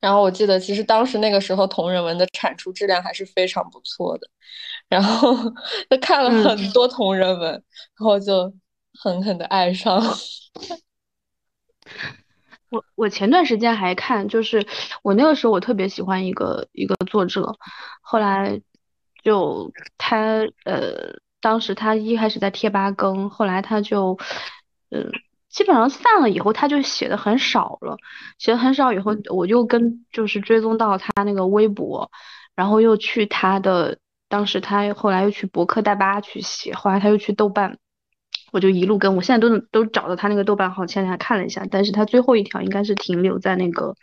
然后我记得，其实当时那个时候同人文的产出质量还是非常不错的。然后就看了很多同人文，然后就狠狠的爱上。我我前段时间还看，就是我那个时候我特别喜欢一个一个作者，后来就他呃，当时他一开始在贴吧更，后来他就嗯。基本上散了以后，他就写的很少了，写的很少以后，我就跟就是追踪到他那个微博，然后又去他的，当时他后来又去博客大巴去写，后来他又去豆瓣，我就一路跟，我现在都都找到他那个豆瓣号，前两天看了一下，但是他最后一条应该是停留在那个，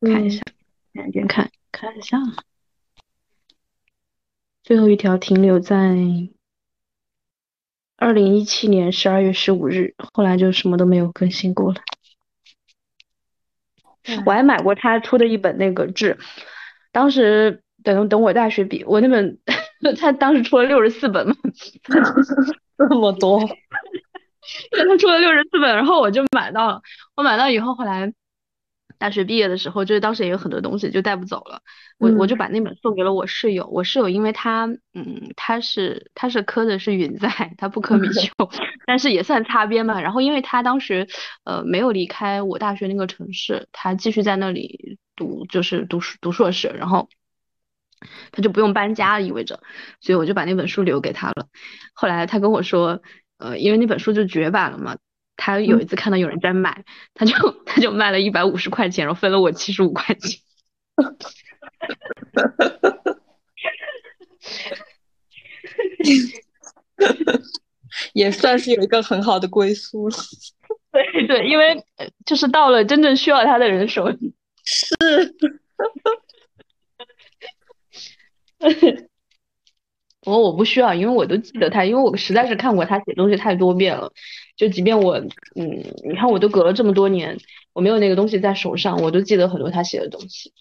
看一下，两边看看一下，最后一条停留在。二零一七年十二月十五日，后来就什么都没有更新过了。我还买过他出的一本那个志，当时等等我大学毕，我那本 他当时出了六十四本嘛，这么多，对，他出了六十四本，然后我就买到了。我买到以后，后来。大学毕业的时候，就是当时也有很多东西就带不走了，我我就把那本送给了我室友。我室友因为他，嗯，他是他是磕的是云在，他不磕米 丘，但是也算擦边嘛。然后因为他当时，呃，没有离开我大学那个城市，他继续在那里读，就是读书读硕士，然后他就不用搬家，意味着，所以我就把那本书留给他了。后来他跟我说，呃，因为那本书就绝版了嘛。他有一次看到有人在买，他就他就卖了一百五十块钱，然后分了我七十五块钱，也算是有一个很好的归宿了。对 对，因为就是到了真正需要他的人手里。是。不过我不需要，因为我都记得他，因为我实在是看过他写东西太多遍了。就即便我，嗯，你看我都隔了这么多年，我没有那个东西在手上，我都记得很多他写的东西。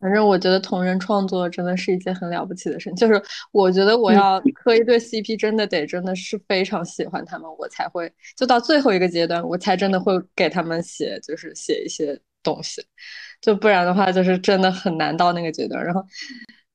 反正我觉得同人创作真的是一件很了不起的事情。就是我觉得我要磕一对 CP，真的得真的是非常喜欢他们，我才会就到最后一个阶段，我才真的会给他们写，就是写一些东西。就不然的话，就是真的很难到那个阶段。然后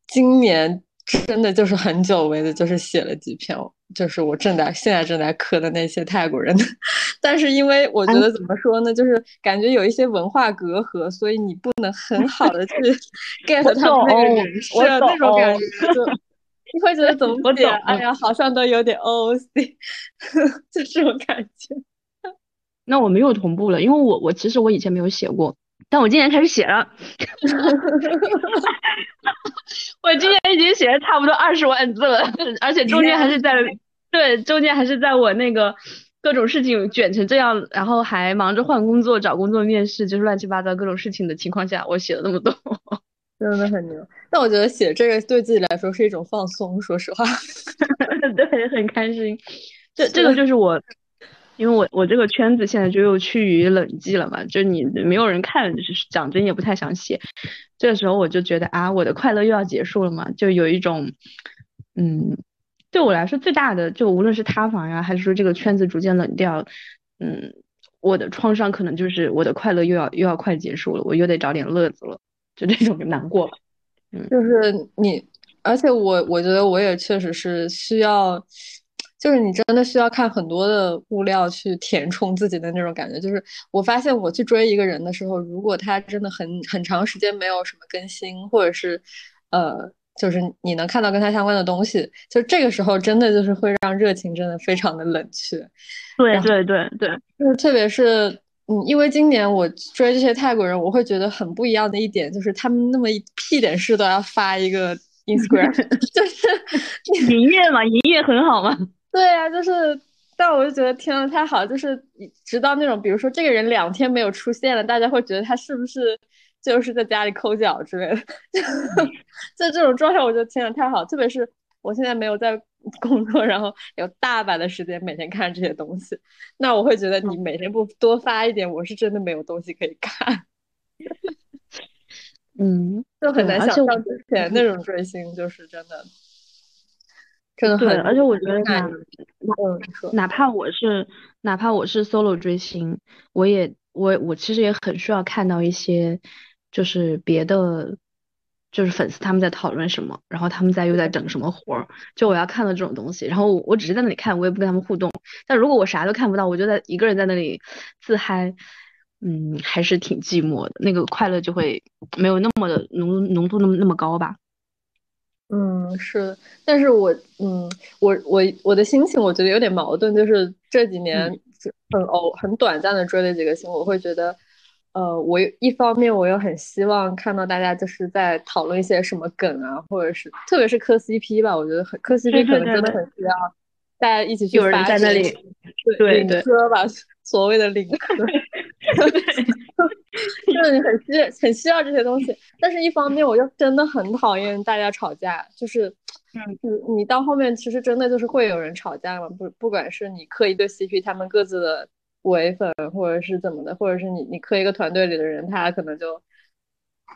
今年。真的就是很久违的，就是写了几篇，就是我正在现在正在磕的那些泰国人的，但是因为我觉得怎么说呢，就是感觉有一些文化隔阂，所以你不能很好的去 get 他们那个人设那种感觉，就 你会觉得怎么写，哎呀，好像都有点 OOC，就这种感觉。那我没有同步了，因为我我其实我以前没有写过。但我今年开始写了，我今年已经写了差不多二十万字了，而且中间还是在对中间还是在我那个各种事情卷成这样，然后还忙着换工作、找工作、面试，就是乱七八糟各种事情的情况下，我写了那么多，真的很牛。但我觉得写这个对自己来说是一种放松，说实话，对，很开心。这这个就是我。因为我我这个圈子现在就又趋于冷寂了嘛，就你没有人看，就是讲真也不太想写。这个时候我就觉得啊，我的快乐又要结束了嘛，就有一种，嗯，对我来说最大的，就无论是塌房呀，还是说这个圈子逐渐冷掉，嗯，我的创伤可能就是我的快乐又要又要快结束了，我又得找点乐子了，就这种难过吧。嗯，就是你，而且我我觉得我也确实是需要。就是你真的需要看很多的物料去填充自己的那种感觉。就是我发现我去追一个人的时候，如果他真的很很长时间没有什么更新，或者是，呃，就是你能看到跟他相关的东西，就这个时候真的就是会让热情真的非常的冷却。对对对对，就是特别是嗯，因为今年我追这些泰国人，我会觉得很不一样的一点就是他们那么一屁点事都要发一个 Instagram，就是营业嘛，营业很好嘛。对呀，就是，但我就觉得天呐，太好，就是直到那种，比如说这个人两天没有出现了，大家会觉得他是不是就是在家里抠脚之类的，在这种状态，我觉得天呐，太好，特别是我现在没有在 工作，然后有大把的时间每天看这些东西，那我会觉得你每天不多发一点，我是真的没有东西可以看。嗯，就很难想象之前那种追星，就是真的。真的对，而且我觉得哪哪怕我是哪怕我是 solo 追星，我也我我其实也很需要看到一些，就是别的，就是粉丝他们在讨论什么，然后他们在又在整什么活儿，就我要看到这种东西。然后我只是在那里看，我也不跟他们互动。但如果我啥都看不到，我就在一个人在那里自嗨，嗯，还是挺寂寞的。那个快乐就会没有那么的浓浓度那么那么高吧。嗯，是，但是我，嗯，我我我的心情，我觉得有点矛盾，就是这几年很偶很短暂的追了几个星，我会觉得，呃，我一方面我又很希望看到大家就是在讨论一些什么梗啊，或者是特别是磕 CP 吧，我觉得很磕 CP 可能真的很需要大家一起去发在那里，对对，磕吧，所谓的领磕。就是你很需很需要这些东西，但是一方面我又真的很讨厌大家吵架，就是，嗯，你你到后面其实真的就是会有人吵架嘛，不不管是你磕一对 CP，他们各自的唯粉，或者是怎么的，或者是你你磕一个团队里的人，他可能就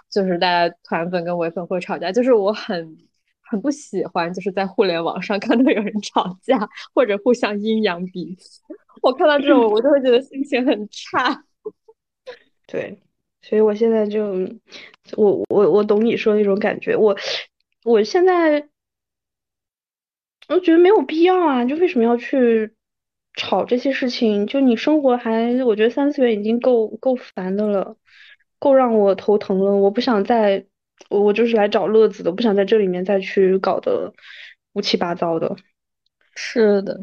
就是大家团粉跟唯粉会吵架，就是我很很不喜欢就是在互联网上 看到有人吵架或者互相阴阳彼此，我看到这种我就会觉得心情很差。对，所以我现在就，我我我懂你说的那种感觉。我我现在，我觉得没有必要啊，就为什么要去吵这些事情？就你生活还，我觉得三次元已经够够烦的了，够让我头疼了。我不想再，我我就是来找乐子的，不想在这里面再去搞得乌七八糟的。是的。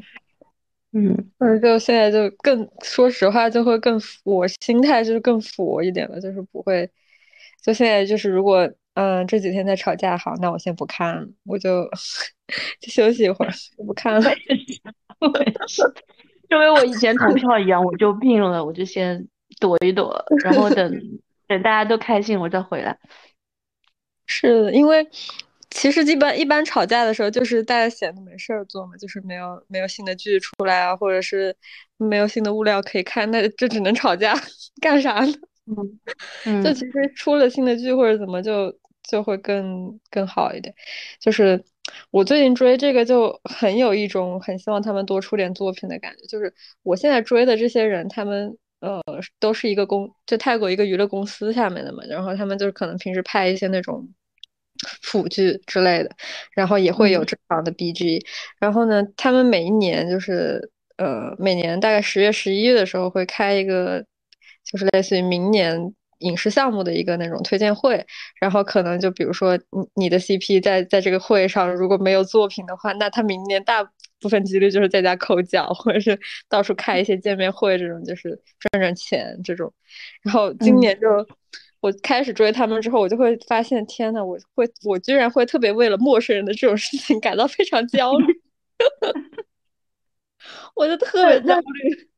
嗯，或者就现在就更说实话，就会更我心态就是更佛一点了，就是不会，就现在就是如果嗯这几天在吵架，好，那我先不看了，我就就休息一会儿，我不看了。就跟我以前投票一样，我就病了，我就先躲一躲，然后等 等大家都开心，我再回来。是的，因为。其实一般一般吵架的时候，就是大家闲的没事儿做嘛，就是没有没有新的剧出来啊，或者是没有新的物料可以看，那就只能吵架，干啥呢？嗯，就其实出了新的剧或者怎么就就会更更好一点。就是我最近追这个就很有一种很希望他们多出点作品的感觉。就是我现在追的这些人，他们呃都是一个公就泰国一个娱乐公司下面的嘛，然后他们就是可能平时拍一些那种。辅剧之类的，然后也会有正常的 BG，然后呢，他们每一年就是呃，每年大概十月、十一月的时候会开一个，就是类似于明年影视项目的一个那种推荐会，然后可能就比如说你你的 CP 在在这个会上如果没有作品的话，那他明年大部分几率就是在家抠脚，或者是到处开一些见面会这种，就是赚赚钱这种，然后今年就。我开始追他们之后，我就会发现，天呐，我会，我居然会特别为了陌生人的这种事情感到非常焦虑，我就特别焦虑。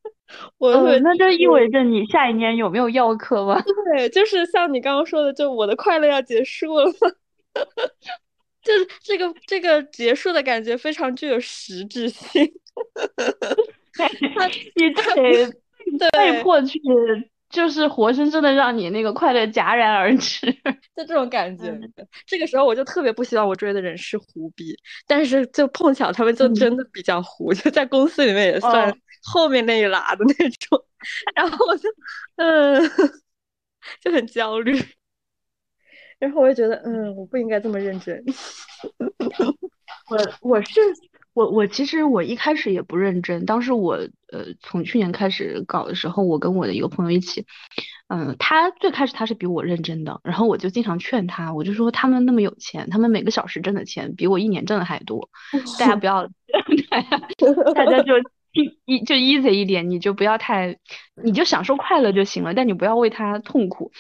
我那就意味着你下一年有没有药课吗？对，就是像你刚刚说的，就我的快乐要结束了，就是这个这个结束的感觉非常具有实质性，你得被迫去。就是活生生的让你那个快乐戛然而止，就这种感觉。这个时候我就特别不希望我追的人是胡逼，但是就碰巧他们就真的比较胡，就在公司里面也算后面那一拉的那种。然后我就嗯，就很焦虑。然后我就觉得嗯，我不应该这么认真。我我是。我我其实我一开始也不认真，当时我呃从去年开始搞的时候，我跟我的一个朋友一起，嗯，他最开始他是比我认真的，然后我就经常劝他，我就说他们那么有钱，他们每个小时挣的钱比我一年挣的还多，大家不要，大家就 一就 easy 一点，你就不要太，你就享受快乐就行了，但你不要为他痛苦。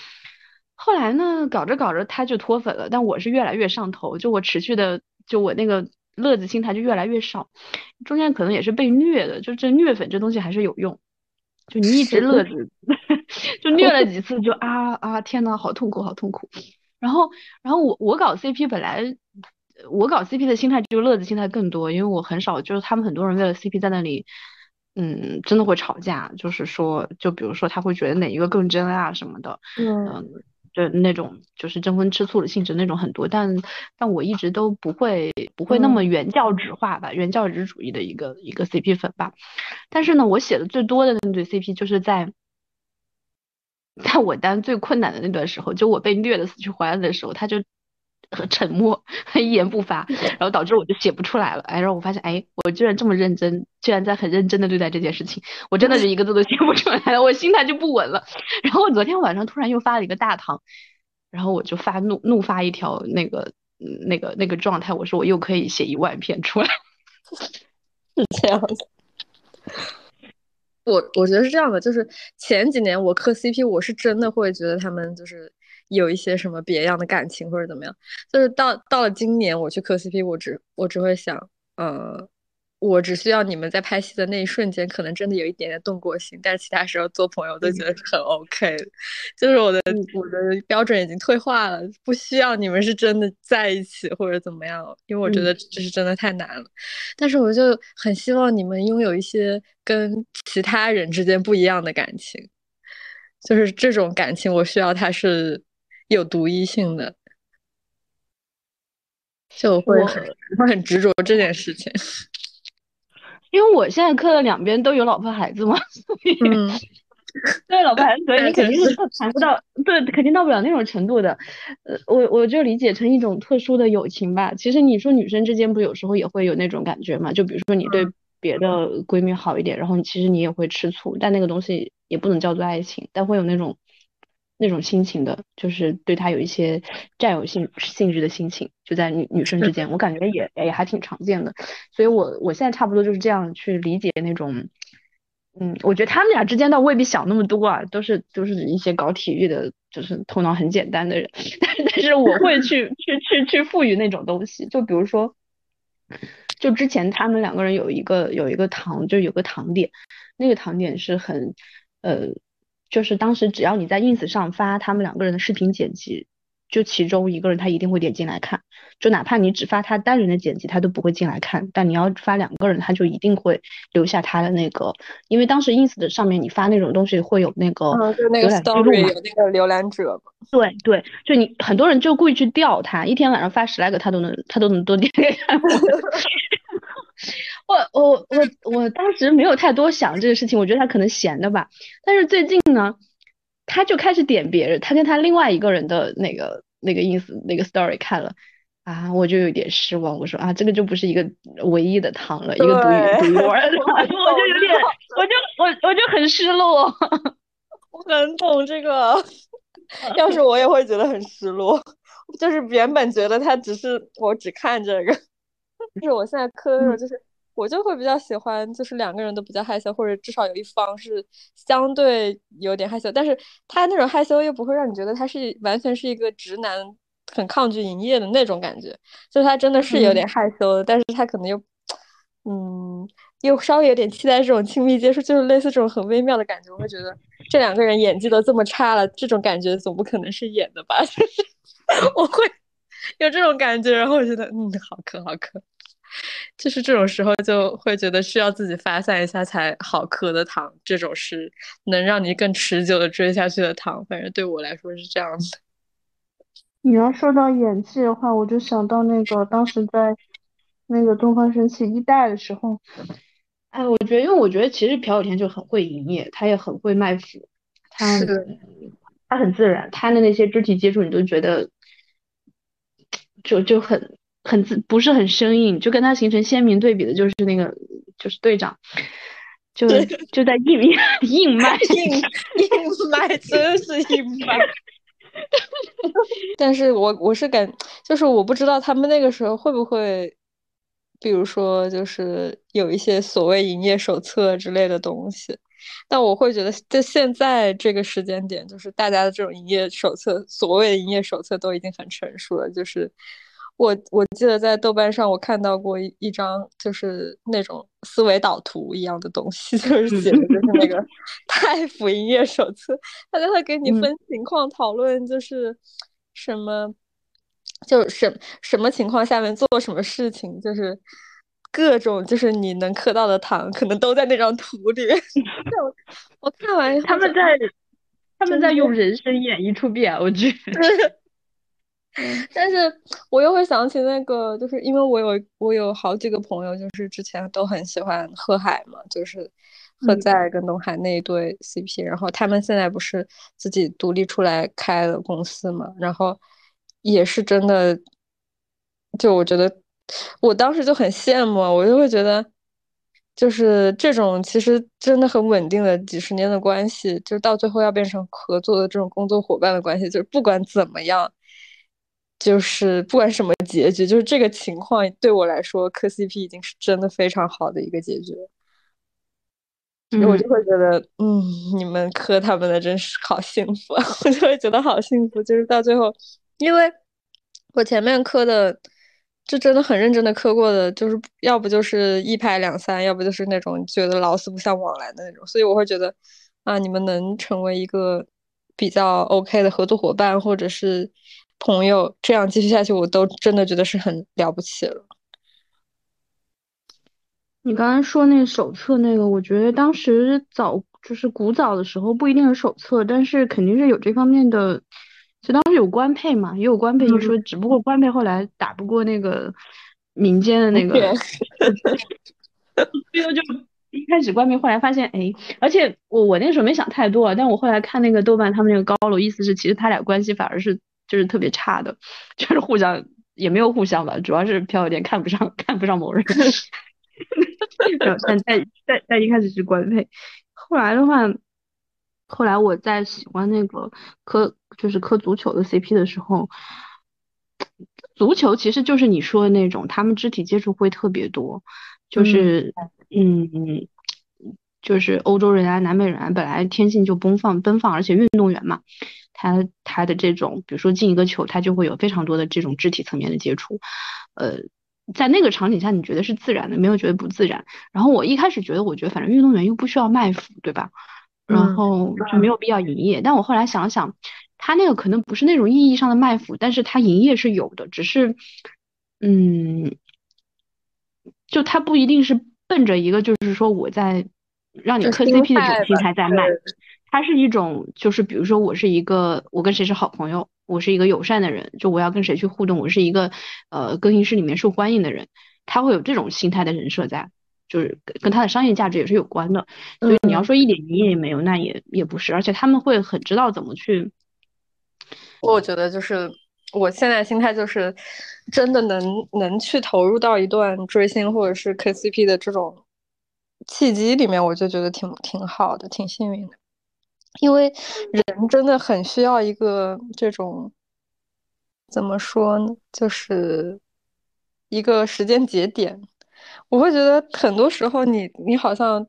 后来呢，搞着搞着他就脱粉了，但我是越来越上头，就我持续的，就我那个。乐子心态就越来越少，中间可能也是被虐的，就这虐粉这东西还是有用，就你一直乐子，就虐了几次就啊啊天呐，好痛苦好痛苦。然后然后我我搞 CP 本来我搞 CP 的心态就乐子心态更多，因为我很少就是他们很多人为了 CP 在那里，嗯，真的会吵架，就是说就比如说他会觉得哪一个更真啊什么的，嗯。的那种就是争风吃醋的性质那种很多，但但我一直都不会不会那么原教旨化吧，原教旨主义的一个一个 CP 粉吧。但是呢，我写的最多的那对 CP 就是在在我单最困难的那段时候，就我被虐的死去活来的时候，他就很沉默，一言不发，然后导致我就写不出来了。哎，然后我发现，哎，我居然这么认真，居然在很认真的对待这件事情，我真的是一个字都写不出来了，我心态就不稳了。然后我昨天晚上突然又发了一个大堂，然后我就发怒怒发一条那个那个那个状态，我说我又可以写一万篇出来，是这样子。我我觉得是这样的，就是前几年我磕 CP，我是真的会觉得他们就是有一些什么别样的感情或者怎么样。就是到到了今年我去磕 CP，我只我只会想，呃，我只需要你们在拍戏的那一瞬间，可能真的有一点点动过心，但是其他时候做朋友都觉得是很 OK 的。就是我的我的标准已经退化了，不需要你们是真的在一起或者怎么样，因为我觉得这是真的太难了。但是我就很希望你们拥有一些。跟其他人之间不一样的感情，就是这种感情，我需要它是有独一性的，就会很 会很执着这件事情。因为我现在磕的两边都有老婆孩子嘛，嗯，对老婆孩子，所以你肯定是谈不到，对，肯定到不了那种程度的。呃，我我就理解成一种特殊的友情吧。其实你说女生之间不有时候也会有那种感觉嘛？就比如说你对。别的闺蜜好一点，然后其实你也会吃醋，但那个东西也不能叫做爱情，但会有那种那种心情的，就是对他有一些占有性性质的心情，就在女女生之间，我感觉也也还挺常见的，所以我我现在差不多就是这样去理解那种，嗯，我觉得他们俩之间倒未必想那么多啊，都是都是一些搞体育的，就是头脑很简单的人，但但是我会去 去去去赋予那种东西，就比如说。就之前他们两个人有一个有一个糖，就有个糖点，那个糖点是很，呃，就是当时只要你在 ins 上发他们两个人的视频剪辑，就其中一个人他一定会点进来看，就哪怕你只发他单人的剪辑，他都不会进来看，但你要发两个人，他就一定会留下他的那个，因为当时 ins 的上面你发那种东西会有那个浏览记录嘛，有那个浏览者嘛，对对，就你很多人就故意去钓他，一天晚上发十来个他都能他都能多点看。我我我我当时没有太多想这个事情，我觉得他可能闲的吧。但是最近呢，他就开始点别人，他跟他另外一个人的那个那个 ins 那个 story 看了啊，我就有点失望。我说啊，这个就不是一个唯一的糖了，一个独一独一无二的 汤，我就有点，我就我我就很失落。我很懂这个，要是我也会觉得很失落。就是原本觉得他只是我只看这个。就是我现在磕的时候，就是我就会比较喜欢，就是两个人都比较害羞，或者至少有一方是相对有点害羞，但是他那种害羞又不会让你觉得他是完全是一个直男，很抗拒营业的那种感觉，就是他真的是有点害羞的，但是他可能又，嗯，又稍微有点期待这种亲密接触，就是类似这种很微妙的感觉，我会觉得这两个人演技都这么差了，这种感觉总不可能是演的吧？就是我会 有这种感觉，然后我觉得嗯，好磕好磕。就是这种时候就会觉得需要自己发散一下才好磕的糖，这种是能让你更持久的追下去的糖。反正对我来说是这样的。你要说到演技的话，我就想到那个当时在那个东方神起一代的时候，哎，我觉得，因为我觉得其实朴有天就很会营业，他也很会卖腐，他他很自然，他的那些肢体接触你都觉得就就很。很自不是很生硬，就跟他形成鲜明对比的，就是那个就是队长，就就在硬 硬卖硬硬卖，真是硬卖。但是我我是感，就是我不知道他们那个时候会不会，比如说就是有一些所谓营业手册之类的东西，但我会觉得在现在这个时间点，就是大家的这种营业手册，所谓的营业手册都已经很成熟了，就是。我我记得在豆瓣上我看到过一一张就是那种思维导图一样的东西，就是写的就是那个 太府营业手册，他就会给你分情况讨论，就是什么，就什什么情况下面做什么事情，就是各种就是你能磕到的糖，可能都在那张图里。我我看完他们在他们在用人生演一出 BL 剧。但是我又会想起那个，就是因为我有我有好几个朋友，就是之前都很喜欢贺海嘛，就是贺在跟东海那一对 CP，然后他们现在不是自己独立出来开了公司嘛，然后也是真的，就我觉得我当时就很羡慕，我就会觉得，就是这种其实真的很稳定的几十年的关系，就到最后要变成合作的这种工作伙伴的关系，就是不管怎么样。就是不管什么结局，就是这个情况对我来说磕 CP 已经是真的非常好的一个结局。我就会觉得，嗯，你们磕他们的真是好幸福，我就会觉得好幸福。就是到最后，因为我前面磕的，就真的很认真的磕过的，就是要不就是一拍两散，要不就是那种觉得老死不相往来的那种。所以我会觉得，啊，你们能成为一个比较 OK 的合作伙伴，或者是。朋友这样继续下去，我都真的觉得是很了不起了。你刚才说那手册那个，我觉得当时早就是古早的时候不一定是手册，但是肯定是有这方面的。有官配嘛，也有官配一说，只不过官配后来打不过那个民间的那个，最后就一开始官配，后来发现哎，而且我我那时候没想太多，但我后来看那个豆瓣他们那个高楼，意思是其实他俩关系反而是。就是特别差的，就是互相也没有互相吧，主要是朴有点看不上看不上某人。但但但但一开始是官配，后来的话，后来我在喜欢那个磕就是磕足球的 CP 的时候，足球其实就是你说的那种，他们肢体接触会特别多，就是嗯，就是欧洲人啊、南美人啊，本来天性就奔放奔放，而且运动员嘛。他他的这种，比如说进一个球，他就会有非常多的这种肢体层面的接触，呃，在那个场景下，你觉得是自然的，没有觉得不自然。然后我一开始觉得，我觉得反正运动员又不需要卖腐，对吧？然后就没有必要营业。但我后来想想，他那个可能不是那种意义上的卖腐，但是他营业是有的，只是，嗯，就他不一定是奔着一个就是说我在让你磕 CP 的这种心态在卖。它是一种，就是比如说，我是一个，我跟谁是好朋友，我是一个友善的人，就我要跟谁去互动，我是一个，呃，更衣室里面受欢迎的人，他会有这种心态的人设在，就是跟它的商业价值也是有关的。所以你要说一点营业也没有，那也也不是，而且他们会很知道怎么去。我觉得就是我现在心态就是，真的能能去投入到一段追星或者是 KCP 的这种契机里面，我就觉得挺挺好的，挺幸运的。因为人真的很需要一个这种，怎么说呢？就是一个时间节点。我会觉得很多时候，你你好像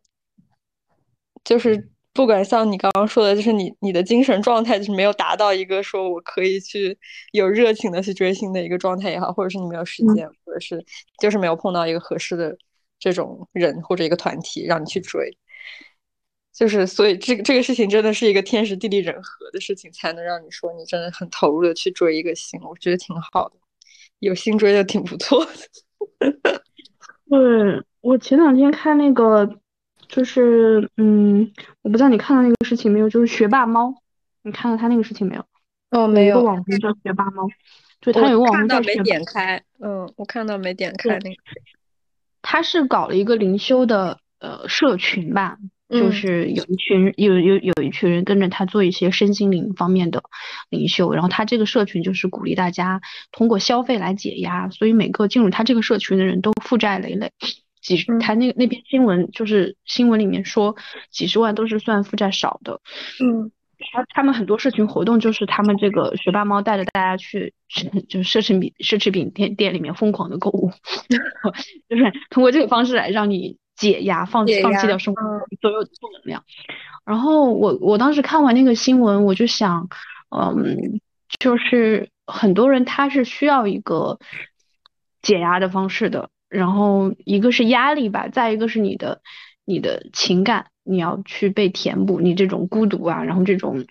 就是不管像你刚刚说的，就是你你的精神状态就是没有达到一个说我可以去有热情的去追星的一个状态也好，或者是你没有时间，或者是就是没有碰到一个合适的这种人或者一个团体让你去追。就是，所以这个这个事情真的是一个天时地利人和的事情，才能让你说你真的很投入的去追一个星，我觉得挺好的，有心追就挺不错的。对我前两天看那个，就是嗯，我不知道你看到那个事情没有，就是学霸猫，你看到他那个事情没有？哦，没有。有个网红叫学霸猫，就他有个网红叫没点开，嗯，我看到没点开那个。他是搞了一个灵修的呃社群吧。就是有一群有有有一群人跟着他做一些身心灵方面的领袖，然后他这个社群就是鼓励大家通过消费来解压，所以每个进入他这个社群的人都负债累累，几十他那那篇新闻就是新闻里面说几十万都是算负债少的，嗯，他他们很多社群活动就是他们这个学霸猫带着大家去 就是奢侈品奢侈品店店里面疯狂的购物，就是通过这个方式来让你。解压，放放弃掉生活所有的负能量。然后我我当时看完那个新闻，我就想，嗯，就是很多人他是需要一个解压的方式的。然后一个是压力吧，再一个是你的你的情感，你要去被填补，你这种孤独啊，然后这种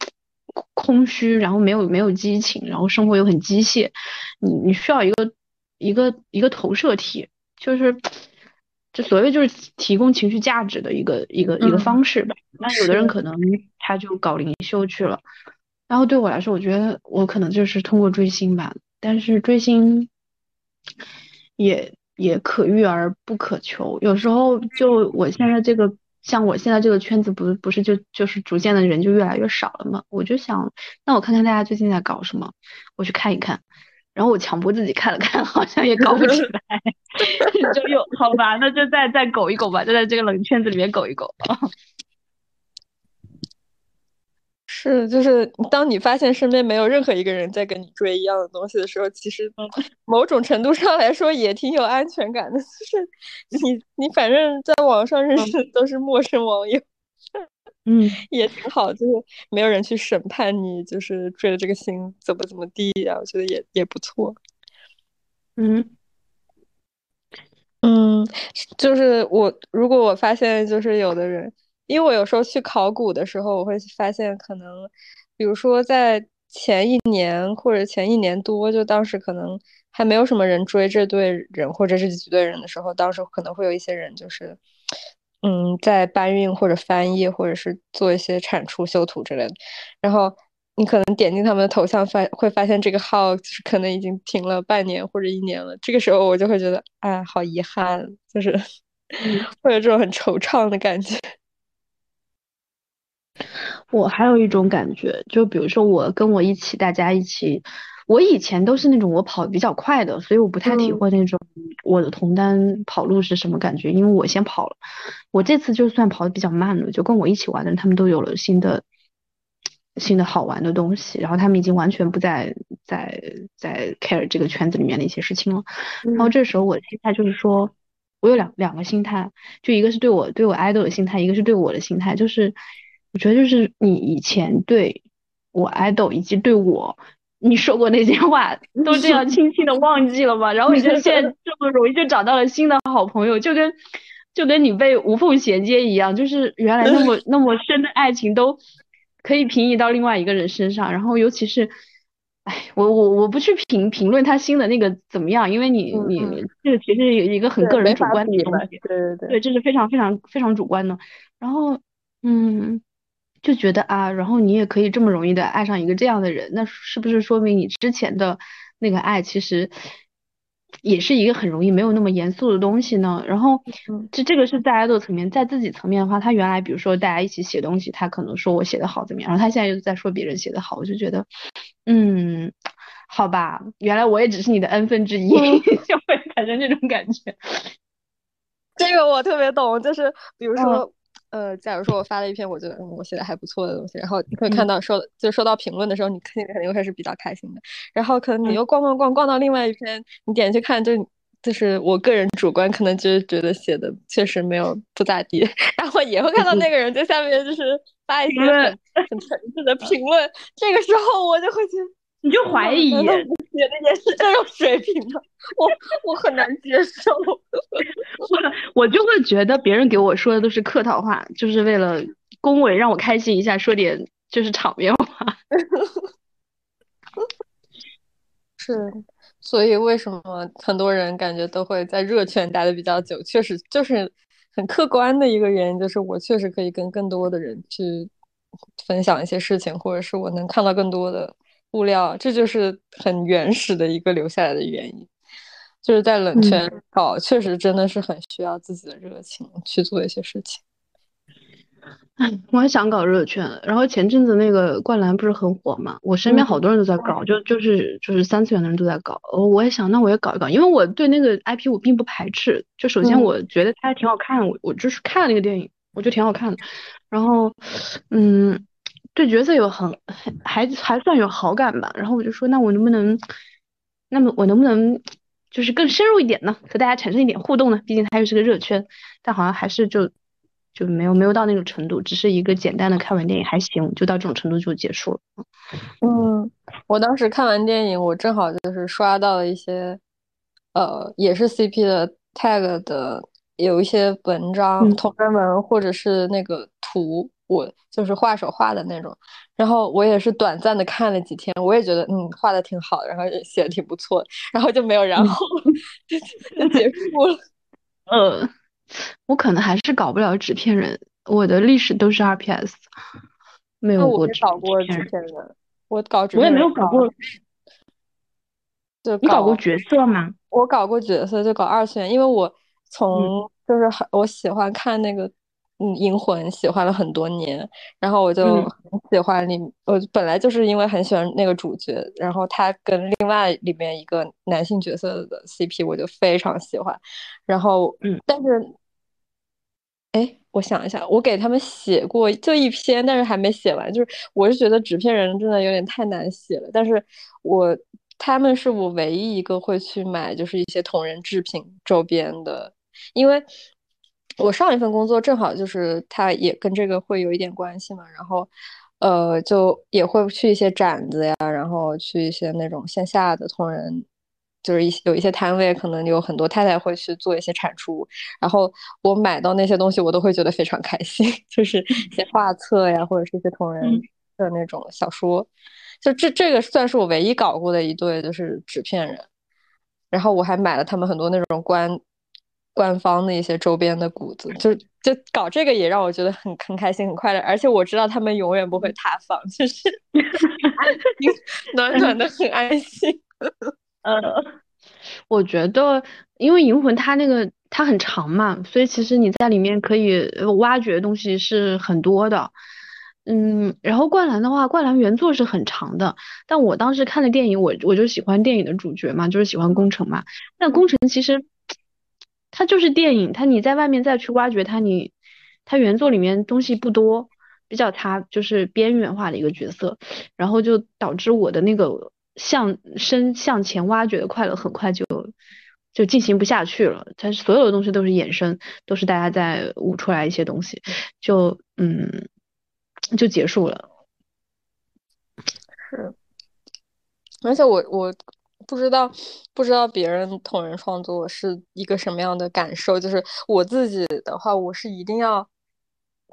空虚，然后没有没有激情，然后生活又很机械，你你需要一个一个一个投射体，就是。这所谓就是提供情绪价值的一个一个一个方式吧。那有的人可能他就搞灵修去了，然后对我来说，我觉得我可能就是通过追星吧。但是追星也也可遇而不可求，有时候就我现在这个像我现在这个圈子，不是不是就就是逐渐的人就越来越少了嘛。我就想，那我看看大家最近在搞什么，我去看一看。然后我强迫自己看了看，好像也搞不起来，就又好吧，那就再再苟一苟吧，就在这个冷圈子里面苟一苟。是，就是当你发现身边没有任何一个人在跟你追一样的东西的时候，其实某种程度上来说也挺有安全感的。就是你你反正在网上认识的都是陌生网友。嗯，也挺好，就是没有人去审判你，就是追的这个星怎么怎么地呀，我觉得也也不错。嗯嗯，就是我如果我发现就是有的人，因为我有时候去考古的时候，我会发现可能，比如说在前一年或者前一年多，就当时可能还没有什么人追这队人或者是几队人的时候，当时可能会有一些人就是。嗯，在搬运或者翻译，或者是做一些产出、修图之类的。然后你可能点进他们的头像，发会发现这个号就是可能已经停了半年或者一年了。这个时候我就会觉得，哎，好遗憾，就是 会有这种很惆怅的感觉。我还有一种感觉，就比如说我跟我一起，大家一起。我以前都是那种我跑比较快的，所以我不太体会那种我的同单跑路是什么感觉，因为我先跑了。我这次就算跑的比较慢了，就跟我一起玩的人，他们都有了新的新的好玩的东西，然后他们已经完全不在在在 care 这个圈子里面的一些事情了。然后这时候我的心态就是说，我有两两个心态，就一个是对我对我 idol 的心态，一个是对我的心态，就是我觉得就是你以前对我 idol 以及对我。你说过那些话，都这样 轻轻的忘记了吗？然后你就现在这么容易就找到了新的好朋友，就跟就跟你被无缝衔接一样，就是原来那么 那么深的爱情都可以平移到另外一个人身上。然后尤其是，哎，我我我不去评评论他新的那个怎么样，因为你你这个其实有一个很个人主观的东西，对对对，对，这是非常非常非常主观的。然后，嗯。就觉得啊，然后你也可以这么容易的爱上一个这样的人，那是不是说明你之前的那个爱其实也是一个很容易没有那么严肃的东西呢？然后，这这个是在爱豆层面，在自己层面的话，他原来比如说大家一起写东西，他可能说我写的好怎么样，然后他现在又在说别人写的好，我就觉得，嗯，好吧，原来我也只是你的 n 分之一，就会产生这种感觉。这个我特别懂，就是比如说。呃，假如说我发了一篇我觉得我写的还不错的东西，然后你会看到收就收到评论的时候，你肯定肯定会是比较开心的。然后可能你又逛逛逛逛到另外一篇，你点去看，就就是我个人主观可能就是觉得写的确实没有不咋地，然后也会看到那个人在下面就是发一些很很诚挚的评论，这个时候我就会觉得。你就怀疑写的也是这种水平的，我我很难接受，我我就会觉得别人给我说的都是客套话，就是为了恭维让我开心一下，说点就是场面话。是，所以为什么很多人感觉都会在热圈待的比较久？确实就是很客观的一个原因，就是我确实可以跟更多的人去分享一些事情，或者是我能看到更多的。物料，这就是很原始的一个留下来的原因，就是在冷圈搞，确实真的是很需要自己的热情去做一些事情。哎，我也想搞热圈，然后前阵子那个灌篮不是很火嘛，我身边好多人都在搞，就就是就是三次元的人都在搞，我也想，那我也搞一搞，因为我对那个 IP 我并不排斥，就首先我觉得它还挺好看，我我就是看了那个电影，我觉得挺好看的，然后嗯。对角色有很还还算有好感吧，然后我就说，那我能不能，那么我能不能就是更深入一点呢？和大家产生一点互动呢？毕竟它又是个热圈，但好像还是就就没有没有到那种程度，只是一个简单的看完电影还行，就到这种程度就结束了。嗯，我当时看完电影，我正好就是刷到了一些，呃，也是 CP 的 tag 的有一些文章、同人文或者是那个图。我就是画手画的那种，然后我也是短暂的看了几天，我也觉得嗯画的挺好，然后写的挺不错，然后就没有然后就就结束了。呃，我可能还是搞不了纸片人，我的历史都是 RPS，没有过搞过纸片人。我搞纸我也没有搞过，就你搞过角色吗？我搞过角色，就搞二次元，因为我从就是很我喜欢看那个。嗯，银魂喜欢了很多年，然后我就很喜欢里，我本来就是因为很喜欢那个主角，然后他跟另外里面一个男性角色的 CP，我就非常喜欢，然后嗯，但是，哎，我想一下，我给他们写过就一篇，但是还没写完，就是我是觉得纸片人真的有点太难写了，但是我他们是我唯一一个会去买就是一些同人制品周边的，因为。我上一份工作正好就是它也跟这个会有一点关系嘛，然后，呃，就也会去一些展子呀，然后去一些那种线下的同人，就是一有一些摊位，可能有很多太太会去做一些产出，然后我买到那些东西，我都会觉得非常开心，就是一些画册呀，或者是一些同人的那种小说，就这这个算是我唯一搞过的一对就是纸片人，然后我还买了他们很多那种官。官方的一些周边的谷子，就就搞这个也让我觉得很很开心很快乐，而且我知道他们永远不会塌房，就是 暖暖的很安心。呃，我觉得因为银魂它那个它很长嘛，所以其实你在里面可以挖掘东西是很多的。嗯，然后灌篮的话，灌篮原作是很长的，但我当时看的电影，我我就喜欢电影的主角嘛，就是喜欢工程嘛。那工程其实。它就是电影，它你在外面再去挖掘它，你它原作里面东西不多，比较它就是边缘化的一个角色，然后就导致我的那个向深向前挖掘的快乐很快就就进行不下去了。它所有的东西都是衍生，都是大家在悟出来一些东西，就嗯就结束了。是，而且我我。不知道，不知道别人同人创作是一个什么样的感受。就是我自己的话，我是一定要，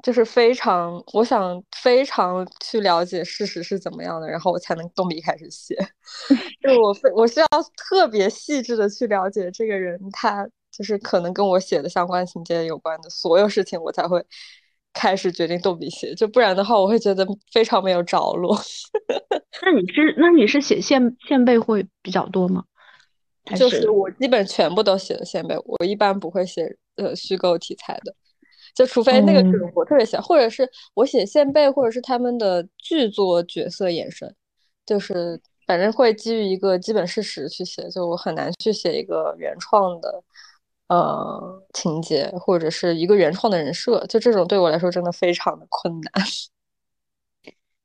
就是非常，我想非常去了解事实是怎么样的，然后我才能动笔开始写。就我非我需要特别细致的去了解这个人，他就是可能跟我写的相关情节有关的所有事情，我才会开始决定动笔写。就不然的话，我会觉得非常没有着落。那你是那你是写现现背会比较多吗？就是我基本全部都写的现背，我一般不会写呃虚构题材的，就除非那个剧我特别喜欢，或者是我写现背，或者是他们的剧作角色延伸，就是反正会基于一个基本事实去写，就我很难去写一个原创的呃情节或者是一个原创的人设，就这种对我来说真的非常的困难。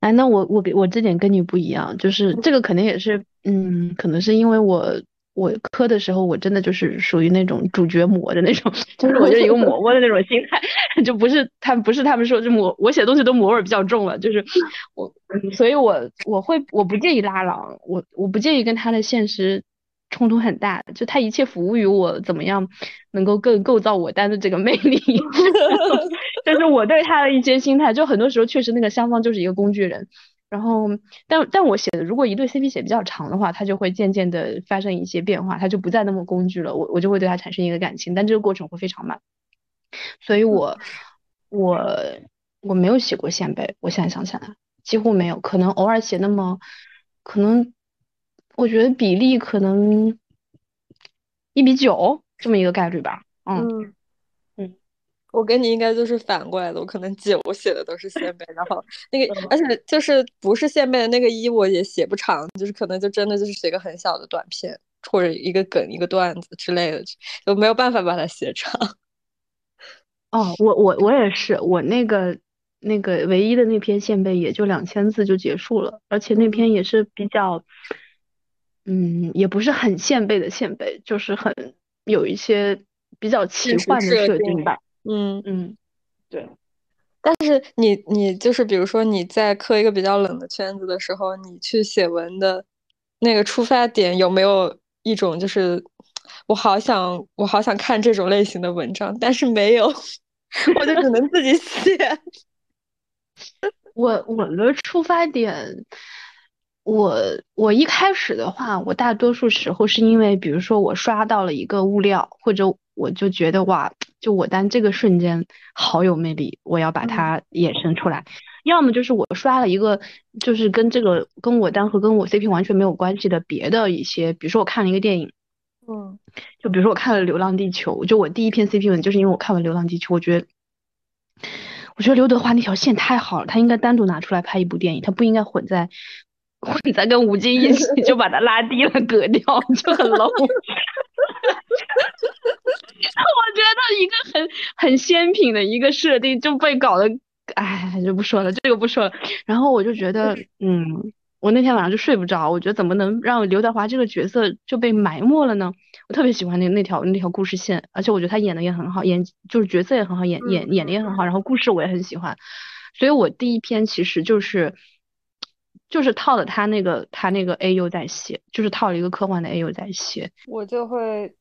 哎，那我我我这点跟你不一样，就是这个肯定也是，嗯，可能是因为我我磕的时候，我真的就是属于那种主角魔的那种，就是我就一个魔魔的那种心态，就不是他不是他们说就魔，我写东西都魔味比较重了，就是我，所以我我会我不介意拉郎，我我不介意跟他的现实。冲突很大，就他一切服务于我，怎么样能够更构造我单的这个魅力？就是我对他的一些心态。就很多时候确实那个相方就是一个工具人，然后但但我写的如果一对 CP 写比较长的话，他就会渐渐的发生一些变化，他就不再那么工具了，我我就会对他产生一个感情，但这个过程会非常慢。所以我我我没有写过线背，我现在想起来几乎没有，可能偶尔写那么可能。我觉得比例可能一比九这么一个概率吧。嗯嗯，我跟你应该就是反过来的，我可能九写的都是线背，然后那个而且就是不是线背的那个一我也写不长，就是可能就真的就是写个很小的短片或者一个梗一个段子之类的，就没有办法把它写长。哦，我我我也是，我那个那个唯一的那篇线背也就两千字就结束了，而且那篇也是比较。嗯，也不是很现背的现背，就是很有一些比较奇幻的设定吧。嗯嗯，对。但是你你就是比如说你在磕一个比较冷的圈子的时候，你去写文的那个出发点有没有一种就是我好想我好想看这种类型的文章，但是没有，我就只能自己写。我我的出发点。我我一开始的话，我大多数时候是因为，比如说我刷到了一个物料，或者我就觉得哇，就我单这个瞬间好有魅力，我要把它衍生出来。要么就是我刷了一个，就是跟这个跟我单和跟我 CP 完全没有关系的别的一些，比如说我看了一个电影，嗯，就比如说我看了《流浪地球》，就我第一篇 CP 文就是因为我看了《流浪地球》，我觉得我觉得刘德华那条线太好了，他应该单独拿出来拍一部电影，他不应该混在混在跟吴京一起，就把他拉低了 格调，就很 low。我觉得一个很很鲜品的一个设定就被搞得，哎，就不说了，这个不说了。然后我就觉得，嗯。我那天晚上就睡不着，我觉得怎么能让刘德华这个角色就被埋没了呢？我特别喜欢那那条那条故事线，而且我觉得他演的也很好，演就是角色也很好，演演演的也很好，然后故事我也很喜欢，所以我第一篇其实就是就是套的他那个他那个 A U 在写，就是套了一个科幻的 A U 在写。我就会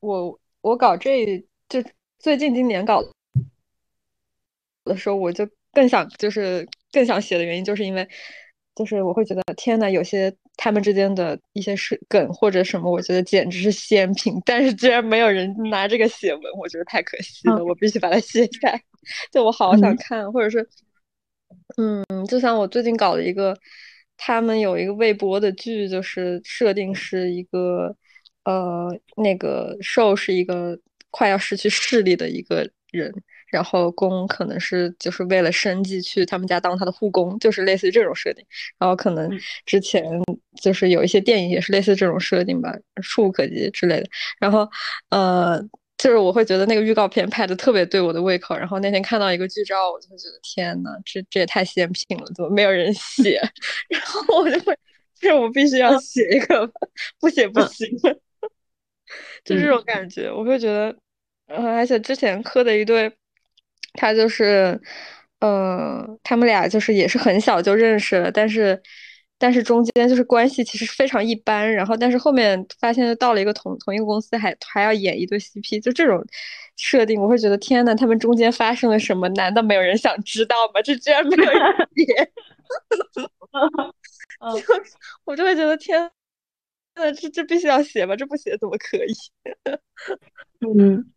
我我搞这就最近今年搞的时候，我就更想就是更想写的原因，就是因为。就是我会觉得天呐，有些他们之间的一些是梗或者什么，我觉得简直是仙品，但是居然没有人拿这个写文，我觉得太可惜了。我必须把它写下来，就我好想看，或者是，嗯，就像我最近搞了一个，他们有一个微博的剧，就是设定是一个，呃，那个兽是一个快要失去视力的一个人。然后公可能是就是为了生计去他们家当他的护工，就是类似于这种设定。然后可能之前就是有一些电影也是类似这种设定吧，《触不可及》之类的。然后呃，就是我会觉得那个预告片拍的特别对我的胃口。然后那天看到一个剧照，我就会觉得天呐，这这也太鲜品了，怎么没有人写？然后我就会，就是我必须要写一个，不写不行，就这种感觉。我会觉得，呃，而且之前磕的一对。他就是，呃，他们俩就是也是很小就认识了，但是，但是中间就是关系其实非常一般，然后但是后面发现到了一个同同一个公司，还还要演一对 CP，就这种设定，我会觉得天呐，他们中间发生了什么？难道没有人想知道吗？这居然没有人写，我就会觉得天，那这这必须要写吧？这不写怎么可以？嗯。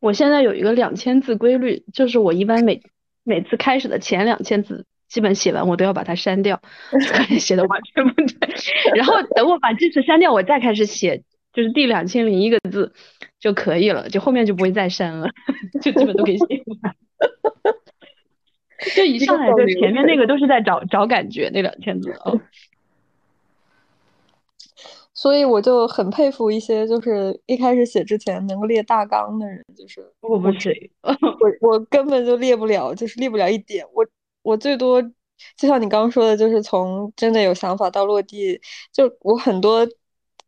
我现在有一个两千字规律，就是我一般每每次开始的前两千字，基本写完我都要把它删掉，写的完全不对。然后等我把这次删掉，我再开始写，就是第两千零一个字就可以了，就后面就不会再删了，就基本都可以写完。就一上来就前面那个都是在找找感觉，那两千字啊。所以我就很佩服一些，就是一开始写之前能够列大纲的人，就是我不是，我我根本就列不了，就是列不了一点。我我最多就像你刚刚说的，就是从真的有想法到落地，就我很多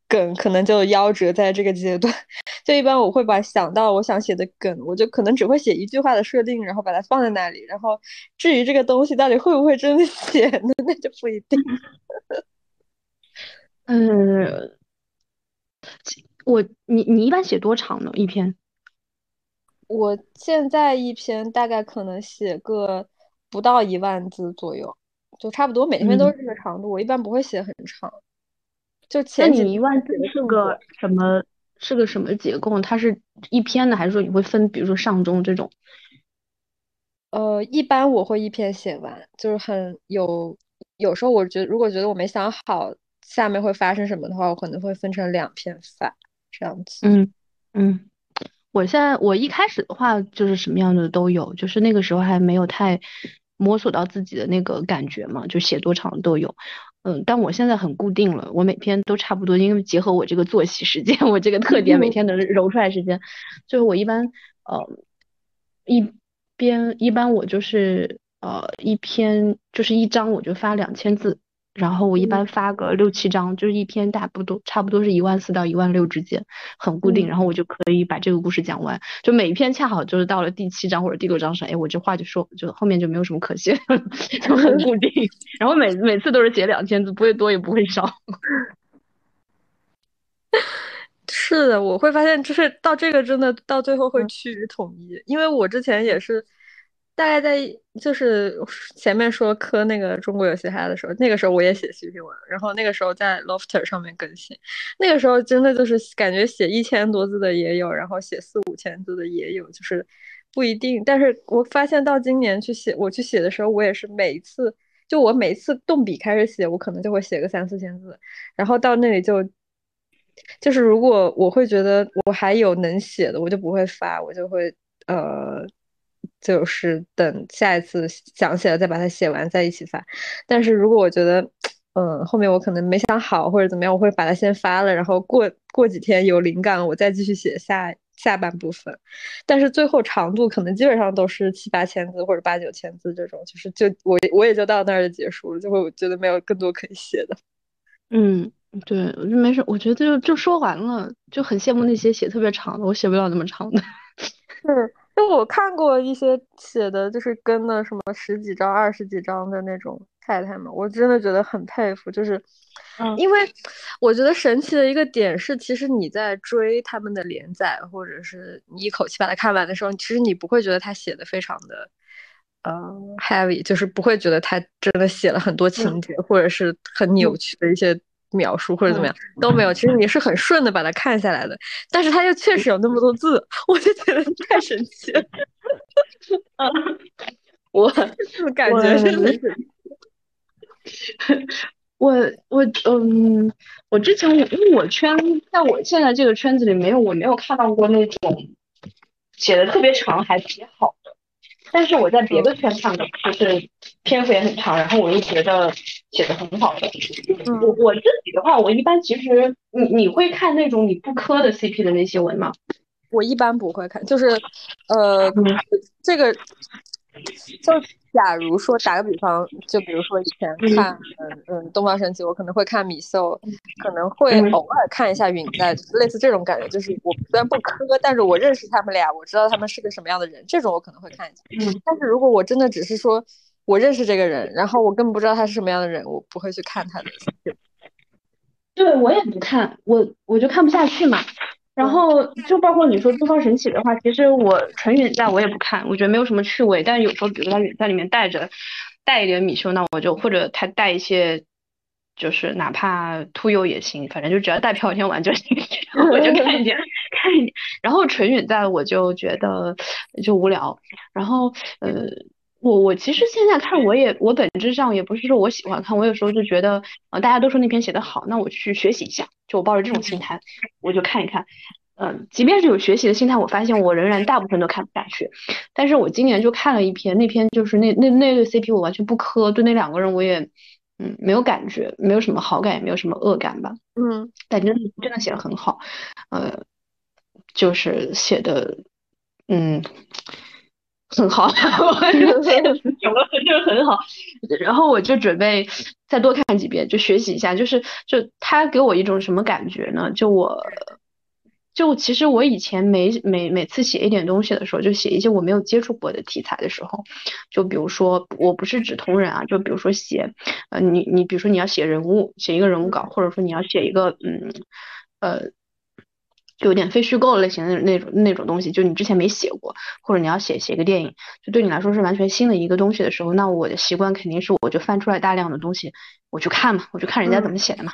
梗可能就夭折在这个阶段。就一般我会把想到我想写的梗，我就可能只会写一句话的设定，然后把它放在那里。然后至于这个东西到底会不会真的写 呢，那就不一定。嗯，我你你一般写多长呢？一篇？我现在一篇大概可能写个不到一万字左右，就差不多每篇都是这个长度。我一般不会写很长，就前你一万字是个什么？是个什么结构？它是一篇的，还是说你会分，比如说上中这种？呃，一般我会一篇写完，就是很有有时候我觉得如果觉得我没想好。下面会发生什么的话，我可能会分成两篇发，这样子。嗯嗯，我现在我一开始的话就是什么样的都有，就是那个时候还没有太摸索到自己的那个感觉嘛，就写多长都有。嗯，但我现在很固定了，我每天都差不多，因为结合我这个作息时间，我这个特点每天能揉出来时间，就是我一般呃一边一般我就是呃一篇就是一章我就发两千字。然后我一般发个六七张，就是一篇大不多，差不多是一万四到一万六之间，很固定。然后我就可以把这个故事讲完，就每一篇恰好就是到了第七章或者第六章上，哎，我这话就说，就后面就没有什么可写，就很固定。然后每每次都是写两千字，不会多也不会少。是的，我会发现，就是到这个真的到最后会趋于统一，因为我之前也是。大概在就是前面说磕那个中国有嘻哈的时候，那个时候我也写 CP 文，然后那个时候在 Lofter 上面更新，那个时候真的就是感觉写一千多字的也有，然后写四五千字的也有，就是不一定。但是我发现到今年去写，我去写的时候，我也是每次就我每次动笔开始写，我可能就会写个三四千字，然后到那里就就是如果我会觉得我还有能写的，我就不会发，我就会呃。就是等下一次想起来再把它写完再一起发。但是如果我觉得，嗯，后面我可能没想好或者怎么样，我会把它先发了，然后过过几天有灵感，我再继续写下下半部分。但是最后长度可能基本上都是七八千字或者八九千字这种，就是就我我也就到那儿就结束了，就会觉得没有更多可以写的。嗯。对，我就没事。我觉得就就说完了，就很羡慕那些写特别长的，我写不了那么长的。是，就我看过一些写的，就是跟了什么十几章、二十几章的那种太太们，我真的觉得很佩服。就是，因为我觉得神奇的一个点是，其实你在追他们的连载，或者是你一口气把它看完的时候，其实你不会觉得他写的非常的，呃，heavy，就是不会觉得他真的写了很多情节，或者是很扭曲的一些。描述或者怎么样都没有，其实你是很顺的把它看下来的，但是它又确实有那么多字，我就觉得太神奇了。我感觉真的是，我我嗯，我之前因为我圈在我现在这个圈子里没有，我没有看到过那种写的特别长还挺好的。但是我在别的圈看的，就是篇幅也很长，然后我又觉得写的很好的。我我自己的话，我一般其实你你会看那种你不磕的 CP 的那些文吗？我一般不会看，就是呃这个就。假如说打个比方，就比如说以前看，嗯嗯，东方神起，我可能会看米秀，可能会偶尔看一下允在，就是类似这种感觉，就是我虽然不磕，但是我认识他们俩，我知道他们是个什么样的人，这种我可能会看一下。嗯，但是如果我真的只是说我认识这个人，然后我根本不知道他是什么样的人，我不会去看他的。对，我也不看，我我就看不下去嘛。然后就包括你说东方神起的话，其实我纯允在我也不看，我觉得没有什么趣味。但是有时候，比如他允在里面带着带一点米修，那我就或者他带一些，就是哪怕秃悠也行，反正就只要带朴天玩就行，我就看一点看一点。然后纯允在我就觉得就无聊。然后呃，我我其实现在看我也我本质上也不是说我喜欢看，我有时候就觉得呃大家都说那篇写的好，那我去学习一下。就我抱着这种心态，我就看一看，嗯，即便是有学习的心态，我发现我仍然大部分都看不下去。但是我今年就看了一篇，那篇就是那那那对 CP 我完全不磕，对那两个人我也嗯没有感觉，没有什么好感，也没有什么恶感吧。嗯，但真的真的写的很好，呃，就是写的嗯很好，我觉得写的就是很好。然后我就准备。再多看几遍，就学习一下，就是就他给我一种什么感觉呢？就我，就其实我以前每每每次写一点东西的时候，就写一些我没有接触过的题材的时候，就比如说我不是指同人啊，就比如说写，呃，你你比如说你要写人物，写一个人物稿，或者说你要写一个嗯，呃。就有点非虚构类型的那种那种东西，就你之前没写过，或者你要写写一个电影，就对你来说是完全新的一个东西的时候，那我的习惯肯定是我就翻出来大量的东西，我去看嘛，我就看人家怎么写的嘛。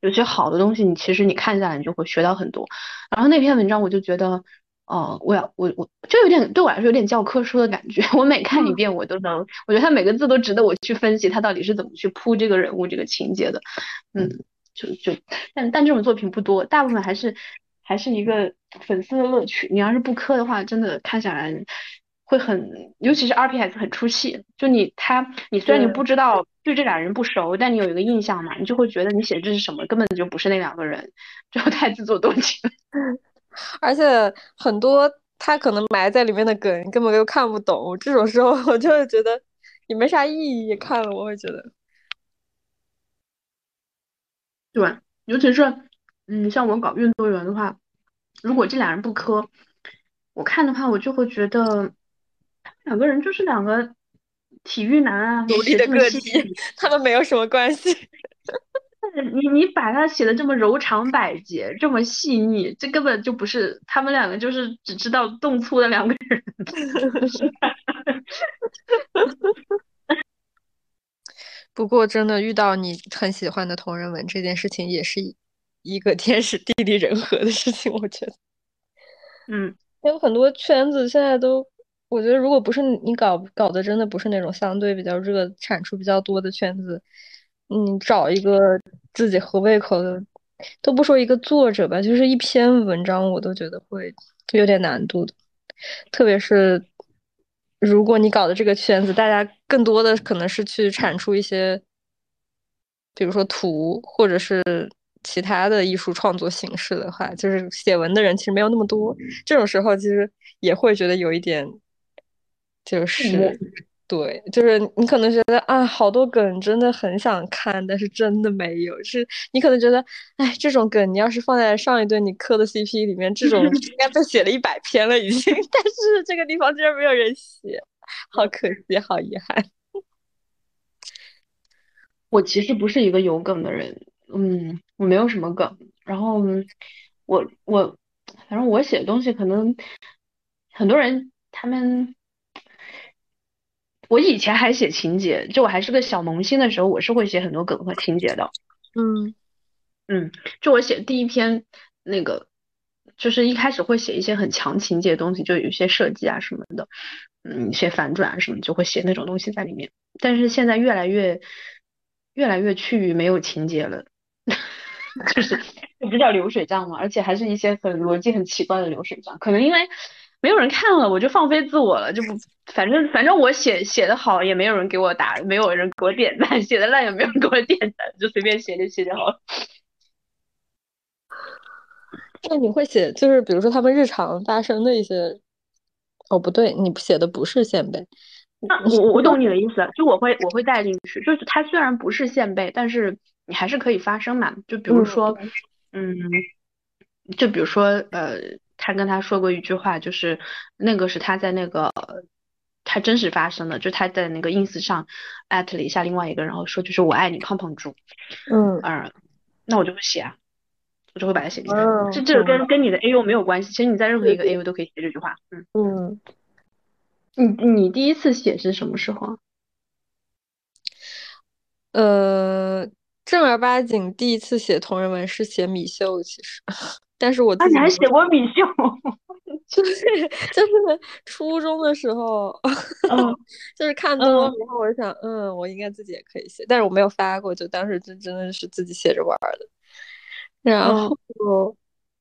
有些好的东西，你其实你看下来，你就会学到很多。然后那篇文章我就觉得，哦，我要我我就有点对我来说有点教科书的感觉，我每看一遍我都能，我觉得他每个字都值得我去分析他到底是怎么去铺这个人物这个情节的。嗯，就就但但这种作品不多，大部分还是。还是一个粉丝的乐趣。你要是不磕的话，真的看下来会很，尤其是 R P S 很出戏。就你他，你虽然你不知道对这俩人不熟，但你有一个印象嘛，你就会觉得你写的这是什么，根本就不是那两个人，就太自作多情。而且很多他可能埋在里面的梗，根本就看不懂。这种时候，我就会觉得也没啥意义。看了我会觉得，对，尤其是。嗯，像我搞运动员的话，如果这俩人不磕，我看的话，我就会觉得两个人就是两个体育男啊，独立的个体，他们没有什么关系。你你把他写的这么柔肠百结，这么细腻，这根本就不是他们两个，就是只知道动粗的两个人。不过，真的遇到你很喜欢的同人文这件事情，也是。一个天时地利人和的事情，我觉得，嗯，有很多圈子现在都，我觉得如果不是你搞搞的，真的不是那种相对比较热、产出比较多的圈子，你找一个自己合胃口的，都不说一个作者吧，就是一篇文章，我都觉得会有点难度的，特别是如果你搞的这个圈子，大家更多的可能是去产出一些，比如说图或者是其他的艺术创作形式的话，就是写文的人其实没有那么多。这种时候其实也会觉得有一点，就是。对，就是你可能觉得啊，好多梗真的很想看，但是真的没有。是你可能觉得，哎，这种梗你要是放在上一对你磕的 CP 里面，这种应该被写了一百篇了已经。但是这个地方竟然没有人写，好可惜，好遗憾。我其实不是一个有梗的人，嗯，我没有什么梗。然后我我反正我写东西可能很多人他们。我以前还写情节，就我还是个小萌新的时候，我是会写很多梗和情节的。嗯嗯，就我写第一篇那个，就是一开始会写一些很强情节的东西，就有一些设计啊什么的，嗯，一些反转啊什么，就会写那种东西在里面。但是现在越来越越来越趋于没有情节了，就是这不叫流水账嘛，而且还是一些很逻辑很奇怪的流水账，可能因为。没有人看了，我就放飞自我了，就不，反正反正我写写的好，也没有人给我打，没有人给我点赞；写的烂，也没有人给我点赞，就随便写就写就好了。那你会写，就是比如说他们日常发生的一些，哦，不对，你写的不是线背。那我我懂你的意思，就我会我会带进去，就是它虽然不是线背，但是你还是可以发生嘛。就比如说，嗯，就比如说，呃。他跟他说过一句话，就是那个是他在那个他真实发生的，就他在那个 ins 上艾特了一下另外一个，然后说就是我爱你胖胖猪，嗯嗯，那我就会写啊，我就会把它写进去。这这个跟跟你的 AU 没有关系，其实你在任何一个 AU 都可以写这句话。嗯嗯，你你第一次写是什么时候？呃，正儿八经第一次写同人文是写米秀，其实。但是我自己还写过米秀，就是就是初中的时候，就是看多了，以后我就想，嗯，我应该自己也可以写，但是我没有发过，就当时就真的是自己写着玩的。然后，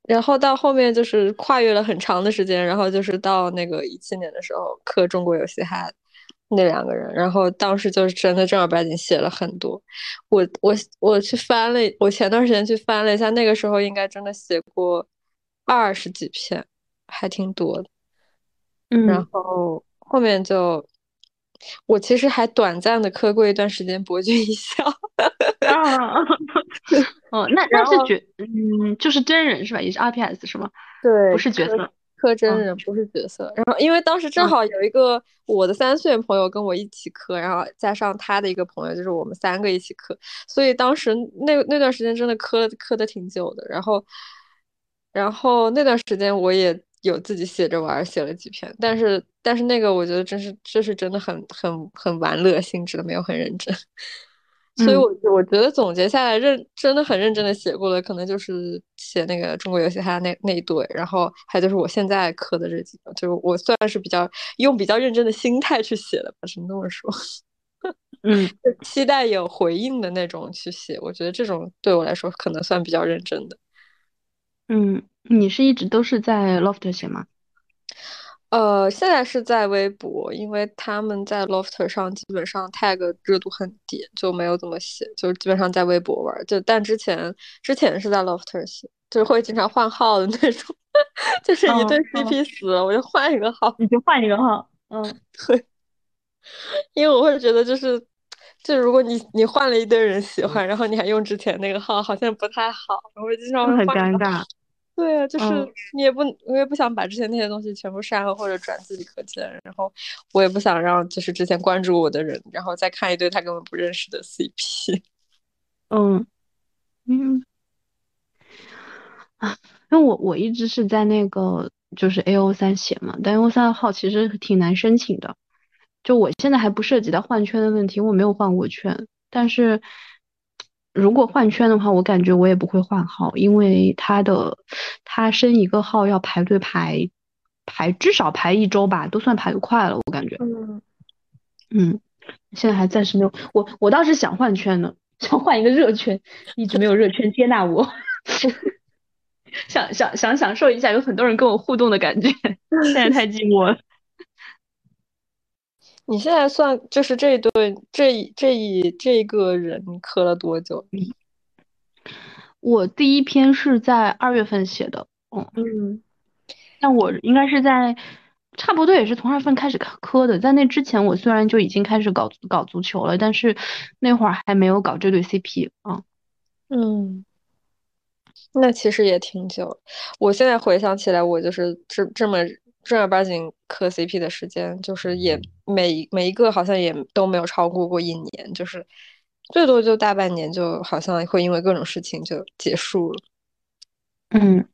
然后到后面就是跨越了很长的时间，然后就是到那个一七年的时候，刻中国有嘻哈那两个人，然后当时就是真的正儿八经写了很多。我我我去翻了，我前段时间去翻了一下，那个时候应该真的写过二十几篇，还挺多的。嗯，然后后面就我其实还短暂的磕过一段时间博君一笑。啊，哦，那那是角，嗯，就是真人是吧？也是 RPS 是吗？对，不是角色。磕真人不是角色，然后因为当时正好有一个我的三岁朋友跟我一起磕，然后加上他的一个朋友，就是我们三个一起磕，所以当时那那段时间真的磕磕的挺久的。然后，然后那段时间我也有自己写着玩，写了几篇，但是但是那个我觉得真是这是真的很很很玩乐性质的，没有很认真。所以，我我觉得总结下来，认真的很认真的写过的，可能就是写那个中国游戏哈那那一对，然后还有就是我现在磕的这几个，就是我算是比较用比较认真的心态去写的吧，只能这么说。嗯，期待有回应的那种去写，我觉得这种对我来说可能算比较认真的。嗯，你是一直都是在 Loft 写吗？呃，现在是在微博，因为他们在 Lofter 上基本上 tag 热度很低，就没有怎么写，就基本上在微博玩。就但之前之前是在 Lofter 写，就是会经常换号的那种，就是一对 CP 死了，我就换一个号，你就换一个号。嗯，对，因为我会觉得就是，就如果你你换了一堆人喜欢，然后你还用之前那个号，好像不太好，我会经常很尴尬。对啊，就是你也不，我也不想把之前那些东西全部删了或者转自己可见，然后我也不想让就是之前关注我的人，然后再看一堆他根本不认识的 CP。嗯嗯啊，因为我我一直是在那个就是 A O 三写嘛，但 A O 三的号其实挺难申请的，就我现在还不涉及到换圈的问题，我没有换过圈，但是。如果换圈的话，我感觉我也不会换号，因为他的他升一个号要排队排排至少排一周吧，都算排的快了，我感觉。嗯嗯，现在还暂时没有。我我倒是想换圈呢，想换一个热圈，一直没有热圈接纳我。想想想享受一下有很多人跟我互动的感觉，现在太寂寞了。你现在算就是这一对这一这一这个人，磕了多久？我第一篇是在二月份写的，嗯嗯，那我应该是在差不多也是从二月份开始磕的，在那之前我虽然就已经开始搞搞足球了，但是那会儿还没有搞这对 CP 啊，嗯，那其实也挺久。我现在回想起来，我就是这这么正儿八经磕 CP 的时间，就是也每每一个好像也都没有超过过一年，就是。最多就大半年，就好像会因为各种事情就结束了。嗯，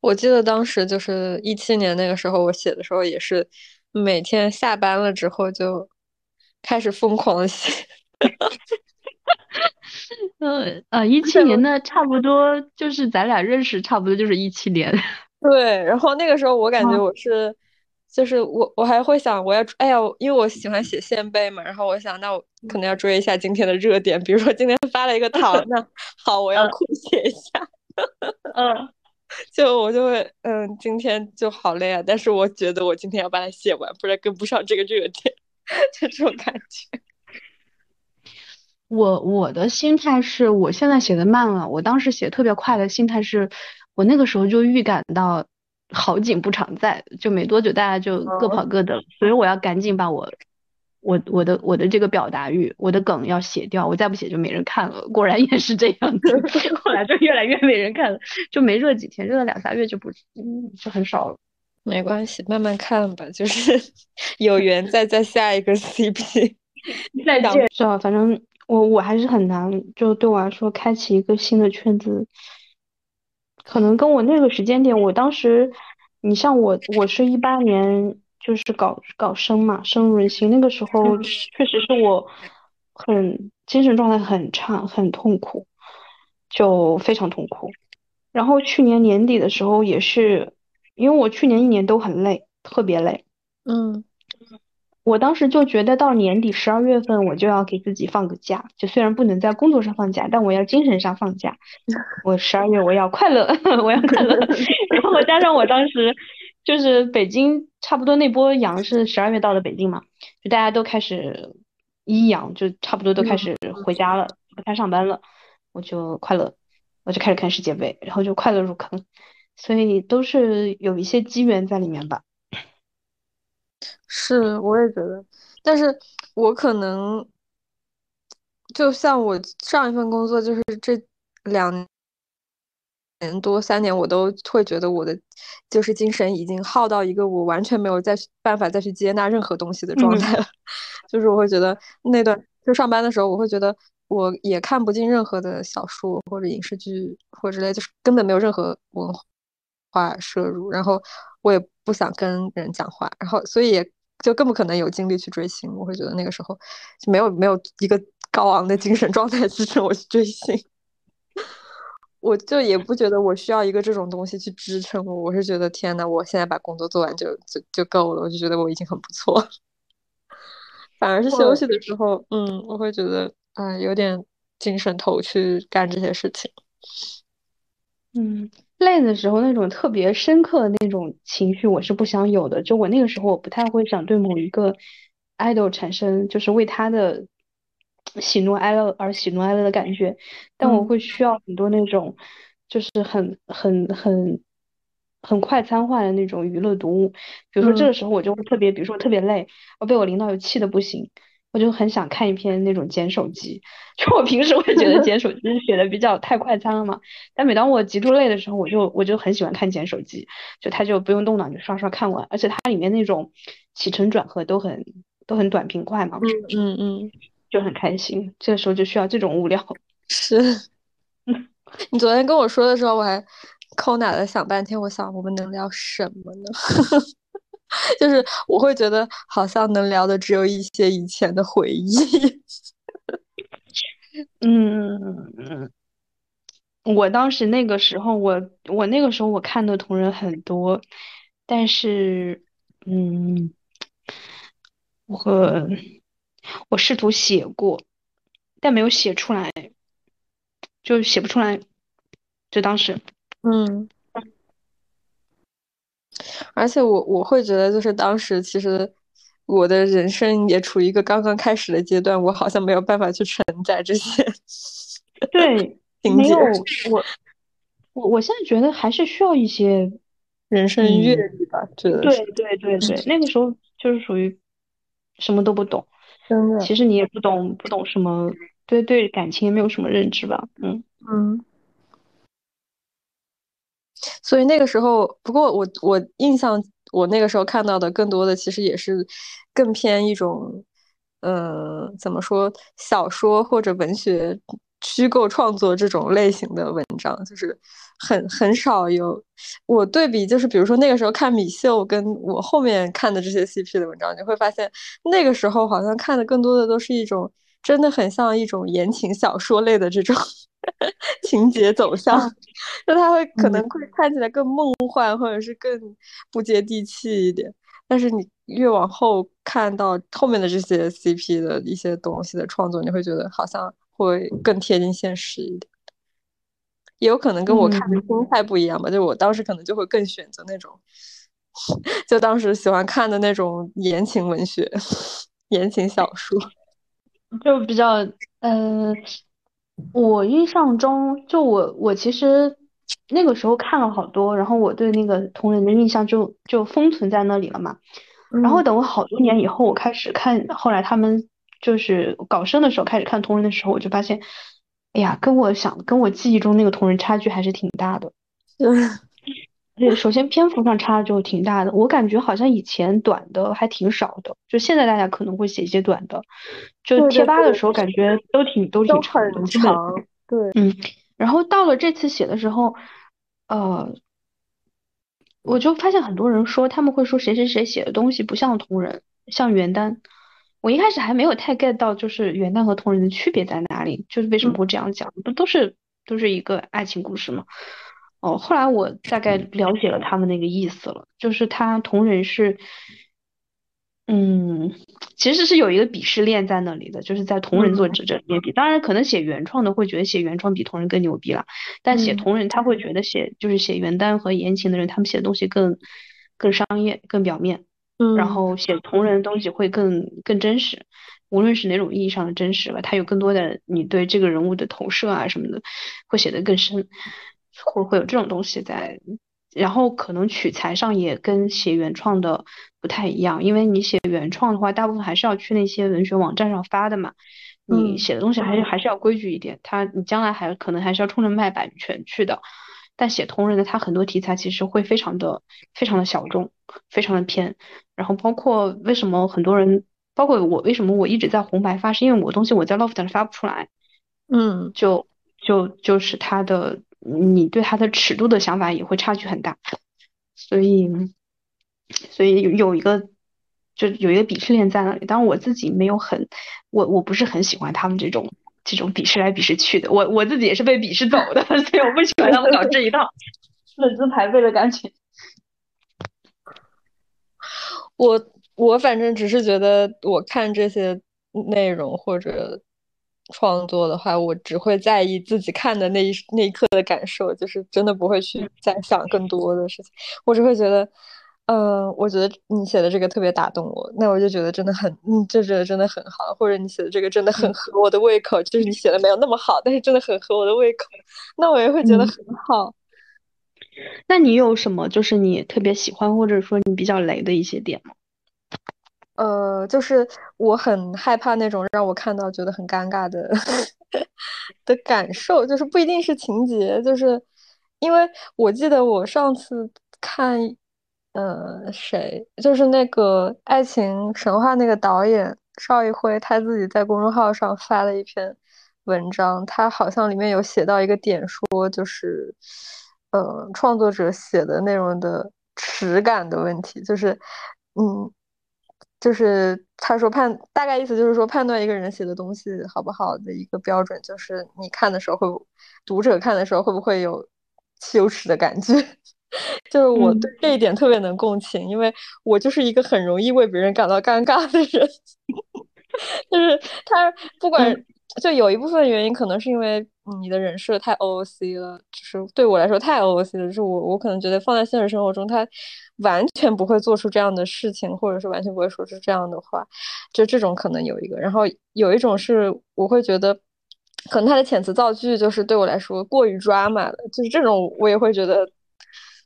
我记得当时就是一七年那个时候，我写的时候也是每天下班了之后就开始疯狂写。呃呃，一七年的差不多就是咱俩认识，差不多就是一七年。对，然后那个时候我感觉我是。就是我，我还会想，我要，哎呀，因为我喜欢写线背嘛，然后我想，那我可能要追一下今天的热点，比如说今天发了一个糖，那好，我要酷写一下，嗯，就我就会，嗯，今天就好累啊，但是我觉得我今天要把它写完，不然跟不上这个热点，就这种感觉。我我的心态是我现在写的慢了，我当时写特别快的心态是，我那个时候就预感到。好景不常在，就没多久大家就各跑各的了，所以我要赶紧把我我我的我的这个表达欲，我的梗要写掉，我再不写就没人看了。果然也是这样的，后来就越来越没人看了，就没热几天，热了两三月就不嗯就很少了。没关系，慢慢看吧，就是 有缘再再下一个 CP，再见。是啊，反正我我还是很难，就对我来说开启一个新的圈子。可能跟我那个时间点，我当时，你像我，我是一八年就是搞搞生嘛，生润心，那个时候确实是我很精神状态很差，很痛苦，就非常痛苦。然后去年年底的时候也是，因为我去年一年都很累，特别累，嗯。我当时就觉得到年底十二月份我就要给自己放个假，就虽然不能在工作上放假，但我要精神上放假。我十二月我要快乐，我要快乐。然后加上我当时就是北京差不多那波阳是十二月到的北京嘛，就大家都开始一阳，就差不多都开始回家了，不太上班了，我就快乐，我就开始看世界杯，然后就快乐入坑，所以都是有一些机缘在里面吧。是，我也觉得，但是我可能就像我上一份工作，就是这两年多三年，我都会觉得我的就是精神已经耗到一个我完全没有再办法再去接纳任何东西的状态了。就是我会觉得那段就上班的时候，我会觉得我也看不进任何的小说或者影视剧或者之类，就是根本没有任何文化摄入，然后我也不想跟人讲话，然后所以也。就更不可能有精力去追星，我会觉得那个时候就没有没有一个高昂的精神状态支撑我去追星，我就也不觉得我需要一个这种东西去支撑我，我是觉得天呐，我现在把工作做完就就就够了，我就觉得我已经很不错。反而是休息的时候，嗯，我会觉得嗯有点精神头去干这些事情，嗯。累的时候，那种特别深刻的那种情绪，我是不想有的。就我那个时候，我不太会想对某一个 idol 产生，就是为他的喜怒哀乐而喜怒哀乐的感觉。但我会需要很多那种，就是很很很很快餐化的那种娱乐读物。比如说这个时候，我就会特别，比如说我特别累，我被我领导又气的不行。我就很想看一篇那种捡手机，就我平时会觉得 捡手机写的比较太快餐了嘛，但每当我极度累的时候，我就我就很喜欢看捡手机，就它就不用动脑就刷刷看完，而且它里面那种起承转合都很都很短平快嘛，嗯嗯嗯，就很开心，这个时候就需要这种物料。是，你昨天跟我说的时候，我还抠脑袋想半天，我想我们能聊什么呢？就是我会觉得好像能聊的只有一些以前的回忆。嗯，我当时那个时候，我我那个时候我看的同人很多，但是，嗯，我我试图写过，但没有写出来，就写不出来，就当时，嗯。而且我我会觉得，就是当时其实，我的人生也处于一个刚刚开始的阶段，我好像没有办法去承载这些。对，没有。我，我我现在觉得还是需要一些人生阅历吧，觉得对对对对，那个时候就是属于什么都不懂，真的，其实你也不懂不懂什么，对对感情也没有什么认知吧，嗯。嗯。所以那个时候，不过我我印象，我那个时候看到的更多的其实也是更偏一种，呃，怎么说，小说或者文学虚构创作这种类型的文章，就是很很少有。我对比就是，比如说那个时候看米秀，跟我后面看的这些 CP 的文章，你会发现那个时候好像看的更多的都是一种，真的很像一种言情小说类的这种。情节走 向，就他会可能会看起来更梦幻，或者是更不接地气一点。但是你越往后看到后面的这些 CP 的一些东西的创作，你会觉得好像会更贴近现实一点。也有可能跟我看的心态不一样吧，就我当时可能就会更选择那种，就当时喜欢看的那种言情文学、言情小说，就比较嗯。我印象中，就我我其实那个时候看了好多，然后我对那个同人的印象就就封存在那里了嘛。然后等我好多年以后，我开始看，后来他们就是搞生的时候开始看同人的时候，我就发现，哎呀，跟我想跟我记忆中那个同人差距还是挺大的。对，首先篇幅上差就挺大的，我感觉好像以前短的还挺少的，就现在大家可能会写一些短的，就贴吧的时候感觉都挺都挺长的，长。对，嗯，然后到了这次写的时候，呃，我就发现很多人说他们会说谁谁谁写的东西不像同人，像元旦。我一开始还没有太 get 到，就是元旦和同人的区别在哪里，就是为什么会这样讲，不都是都是一个爱情故事吗？哦，后来我大概了解了他们那个意思了，就是他同人是，嗯，其实是有一个鄙视链在那里的，就是在同人作者这里面比，当然可能写原创的会觉得写原创比同人更牛逼了，但写同人他会觉得写就是写原单和言情的人，他们写的东西更更商业、更表面，嗯，然后写同人的东西会更更真实，无论是哪种意义上的真实吧，他有更多的你对这个人物的投射啊什么的，会写得更深。会会有这种东西在，然后可能取材上也跟写原创的不太一样，因为你写原创的话，大部分还是要去那些文学网站上发的嘛，你写的东西还是还是要规矩一点，他你将来还可能还是要冲着卖版权去的。但写同人的，他很多题材其实会非常的非常的小众，非常的偏。然后包括为什么很多人，包括我为什么我一直在红白发，是因为我东西我在 Loft 上发不出来，嗯，就就就是他的。你对它的尺度的想法也会差距很大，所以，所以有一个就有一个鄙视链在那里。当然我自己没有很，我我不是很喜欢他们这种这种鄙视来鄙视去的。我我自己也是被鄙视走的，所以我不喜欢他们搞这一套论资排辈的感觉。我我反正只是觉得，我看这些内容或者。创作的话，我只会在意自己看的那一那一刻的感受，就是真的不会去再想更多的事情。我只会觉得，嗯，我觉得你写的这个特别打动我，那我就觉得真的很，嗯，这觉得真的很好。或者你写的这个真的很合我的胃口，就是你写的没有那么好，但是真的很合我的胃口，那我也会觉得很好。那你有什么就是你特别喜欢，或者说你比较雷的一些点吗？呃，就是我很害怕那种让我看到觉得很尴尬的的感受，就是不一定是情节，就是因为我记得我上次看，呃，谁，就是那个《爱情神话》那个导演邵艺辉，他自己在公众号上发了一篇文章，他好像里面有写到一个点，说就是，呃，创作者写的内容的耻感的问题，就是，嗯。就是他说判大概意思就是说判断一个人写的东西好不好的一个标准，就是你看的时候会，读者看的时候会不会有羞耻的感觉？就是我对这一点特别能共情，因为我就是一个很容易为别人感到尴尬的人。就是他不管就有一部分原因，可能是因为你的人设太 OOC 了，就是对我来说太 OOC 了，就是我我可能觉得放在现实生活中，他完全不会做出这样的事情，或者是完全不会说出这样的话，就这种可能有一个。然后有一种是我会觉得，可能他的遣词造句就是对我来说过于抓马了，就是这种我也会觉得，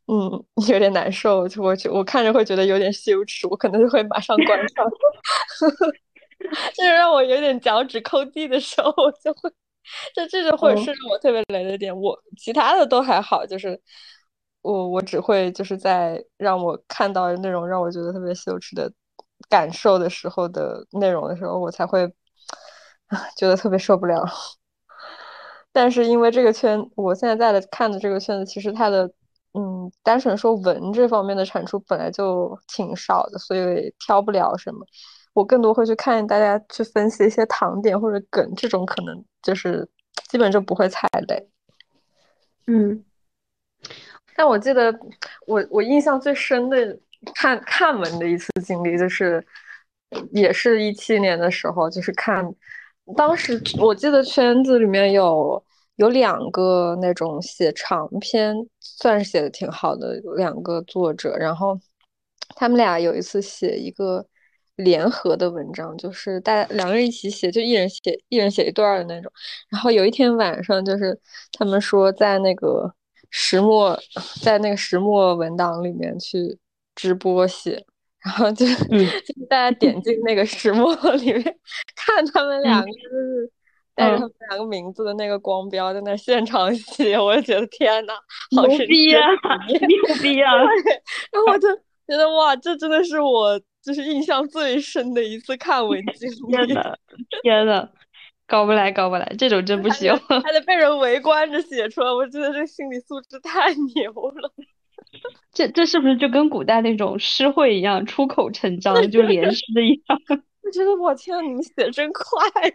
嗯，有点难受，就我我看着会觉得有点羞耻，我可能就会马上关上。就是让我有点脚趾抠地的时候，我就会，就这种会是让我特别雷的点。我其他的都还好，就是我我只会就是在让我看到那种让我觉得特别羞耻的感受的时候的内容的时候，我才会 觉得特别受不了。但是因为这个圈，我现在在的看的这个圈子，其实它的嗯，单纯说文这方面的产出本来就挺少的，所以挑不了什么。我更多会去看大家去分析一些糖点或者梗，这种可能就是基本就不会踩雷。嗯，但我记得我我印象最深的看看文的一次经历，就是也是一七年的时候，就是看当时我记得圈子里面有有两个那种写长篇，算是写的挺好的两个作者，然后他们俩有一次写一个。联合的文章就是大家两个人一起写，就一人写一人写一段的那种。然后有一天晚上，就是他们说在那个石墨，在那个石墨文档里面去直播写，然后就 就是大家点进那个石墨 里面看他们两个就是带着他们两个名字的那个光标在那现场写，我就觉得天呐，好牛逼啊，牛逼啊！然后我就觉得哇，这真的是我。就是印象最深的一次看文 经历。天呐，天呐，搞不来，搞不来，这种真不行。还得被人围观着写出来，我觉得这心理素质太牛了。这这是不是就跟古代那种诗会一样，出口成章就连诗一样？我觉得我天，你们写真快呀！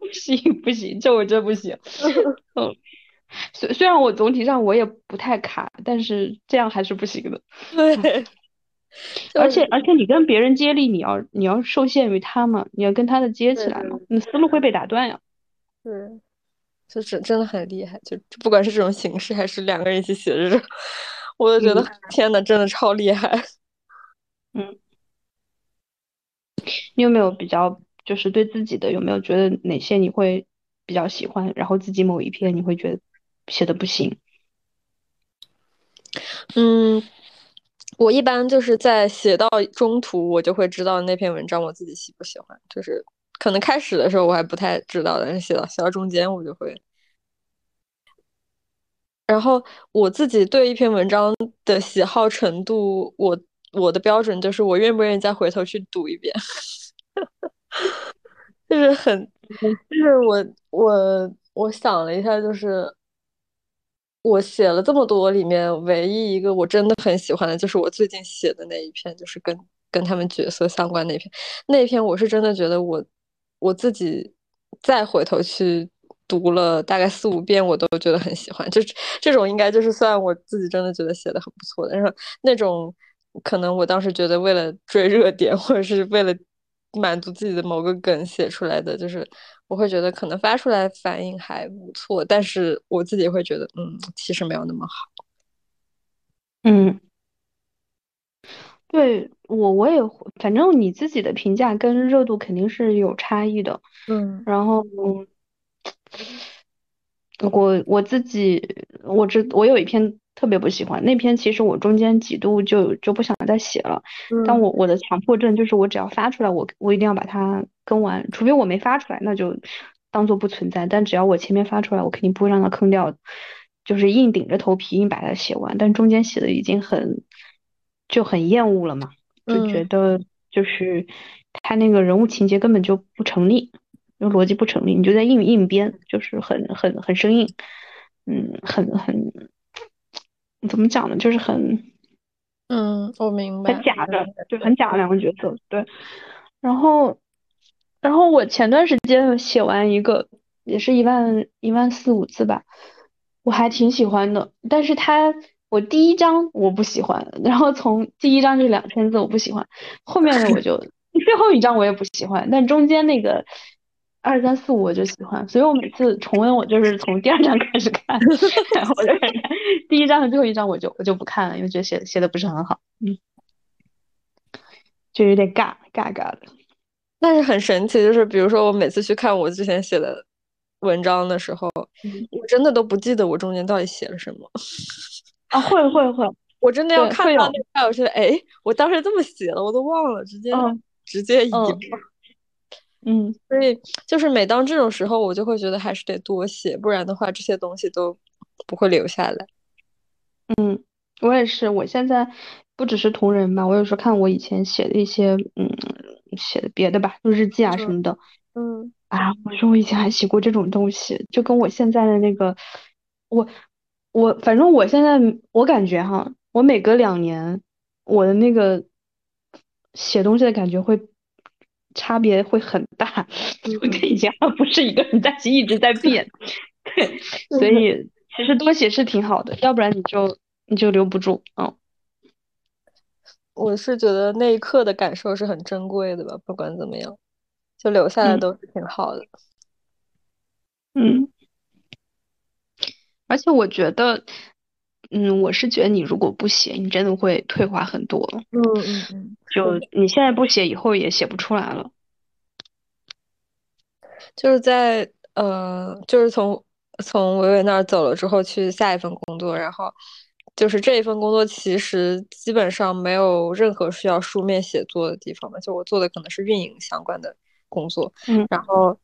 不行不行，这我真不行。嗯，虽虽然我总体上我也不太卡，但是这样还是不行的。对。而且而且，你跟别人接力，你要你要受限于他嘛，你要跟他的接起来嘛，你思路会被打断呀。对，就是真的很厉害，就不管是这种形式，还是两个人一起写这种，我都觉得天呐，真的超厉害。嗯，你有没有比较，就是对自己的有没有觉得哪些你会比较喜欢，然后自己某一篇你会觉得写的不行？嗯。我一般就是在写到中途，我就会知道那篇文章我自己喜不喜欢。就是可能开始的时候我还不太知道，但是写到写到中间我就会。然后我自己对一篇文章的喜好程度，我我的标准就是我愿不愿意再回头去读一遍，就是很，就是我我我想了一下，就是。我写了这么多，里面唯一一个我真的很喜欢的，就是我最近写的那一篇，就是跟跟他们角色相关那篇。那篇我是真的觉得我我自己再回头去读了大概四五遍，我都觉得很喜欢。就这种应该就是算我自己真的觉得写的很不错的。然后那种可能我当时觉得为了追热点，或者是为了满足自己的某个梗写出来的，就是。我会觉得可能发出来反应还不错，但是我自己会觉得，嗯，其实没有那么好。嗯，对我我也反正你自己的评价跟热度肯定是有差异的。嗯，然后我我自己我知我有一篇。特别不喜欢那篇，其实我中间几度就就不想再写了。但我我的强迫症就是我只要发出来，我我一定要把它更完，除非我没发出来，那就当做不存在。但只要我前面发出来，我肯定不会让它坑掉，就是硬顶着头皮硬把它写完。但中间写的已经很就很厌恶了嘛，就觉得就是他那个人物情节根本就不成立，就逻辑不成立，你就在硬硬编，就是很很很生硬，嗯，很很。怎么讲呢？就是很，嗯，我明白，很假的，就很假的两个角色，对。然后，然后我前段时间写完一个，也是一万一万四五字吧，我还挺喜欢的。但是他，我第一章我不喜欢，然后从第一章就两千字我不喜欢，后面的我就 最后一章我也不喜欢，但中间那个二三四五我就喜欢，所以我每次重温我就是从第二章开始看，然后我就第一章和最后一章我就我就不看了，因为觉得写写的不是很好，嗯，就有点尬尬尬的。但是很神奇，就是比如说我每次去看我之前写的文章的时候，我真的都不记得我中间到底写了什么。啊，会会会，我真的要看到那块，我觉得哎，我当时这么写了，我都忘了，直接直接遗忘。嗯，所以就是每当这种时候，我就会觉得还是得多写，不然的话这些东西都不会留下来。嗯，我也是，我现在不只是同人吧，我有时候看我以前写的一些，嗯，写的别的吧，就日记啊什么的，嗯，啊，我说我以前还写过这种东西，就跟我现在的那个，我我反正我现在我感觉哈，我每隔两年，我的那个写东西的感觉会。差别会很大，跟以前不是一个人在写，一直在 变。对，所以其实多写是挺好的，要不然你就你就留不住。嗯，我是觉得那一刻的感受是很珍贵的吧，不管怎么样，就留下来都是挺好的。嗯，而且我觉得，嗯，我是觉得你如果不写，你真的会退化很多。嗯嗯嗯。就你现在不写，以后也写不出来了。就是在呃，就是从从伟伟那儿走了之后，去下一份工作，然后就是这一份工作其实基本上没有任何需要书面写作的地方嘛，就我做的可能是运营相关的工作，嗯，然后。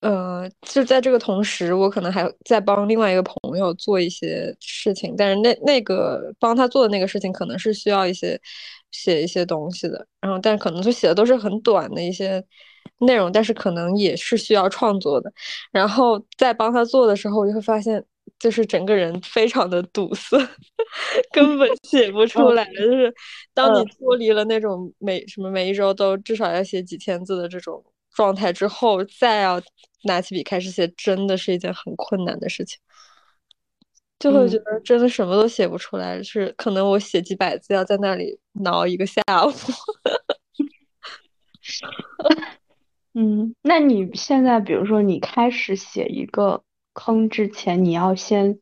呃，就在这个同时，我可能还在帮另外一个朋友做一些事情，但是那那个帮他做的那个事情，可能是需要一些写一些东西的，然后但可能就写的都是很短的一些内容，但是可能也是需要创作的。然后在帮他做的时候，我就会发现，就是整个人非常的堵塞，根本写不出来。就是当你脱离了那种每什么每一周都至少要写几千字的这种。状态之后，再要拿起笔开始写，真的是一件很困难的事情，就会觉得真的什么都写不出来。是可能我写几百字要在那里挠一个下午。嗯，那你现在比如说你开始写一个坑之前，你要先，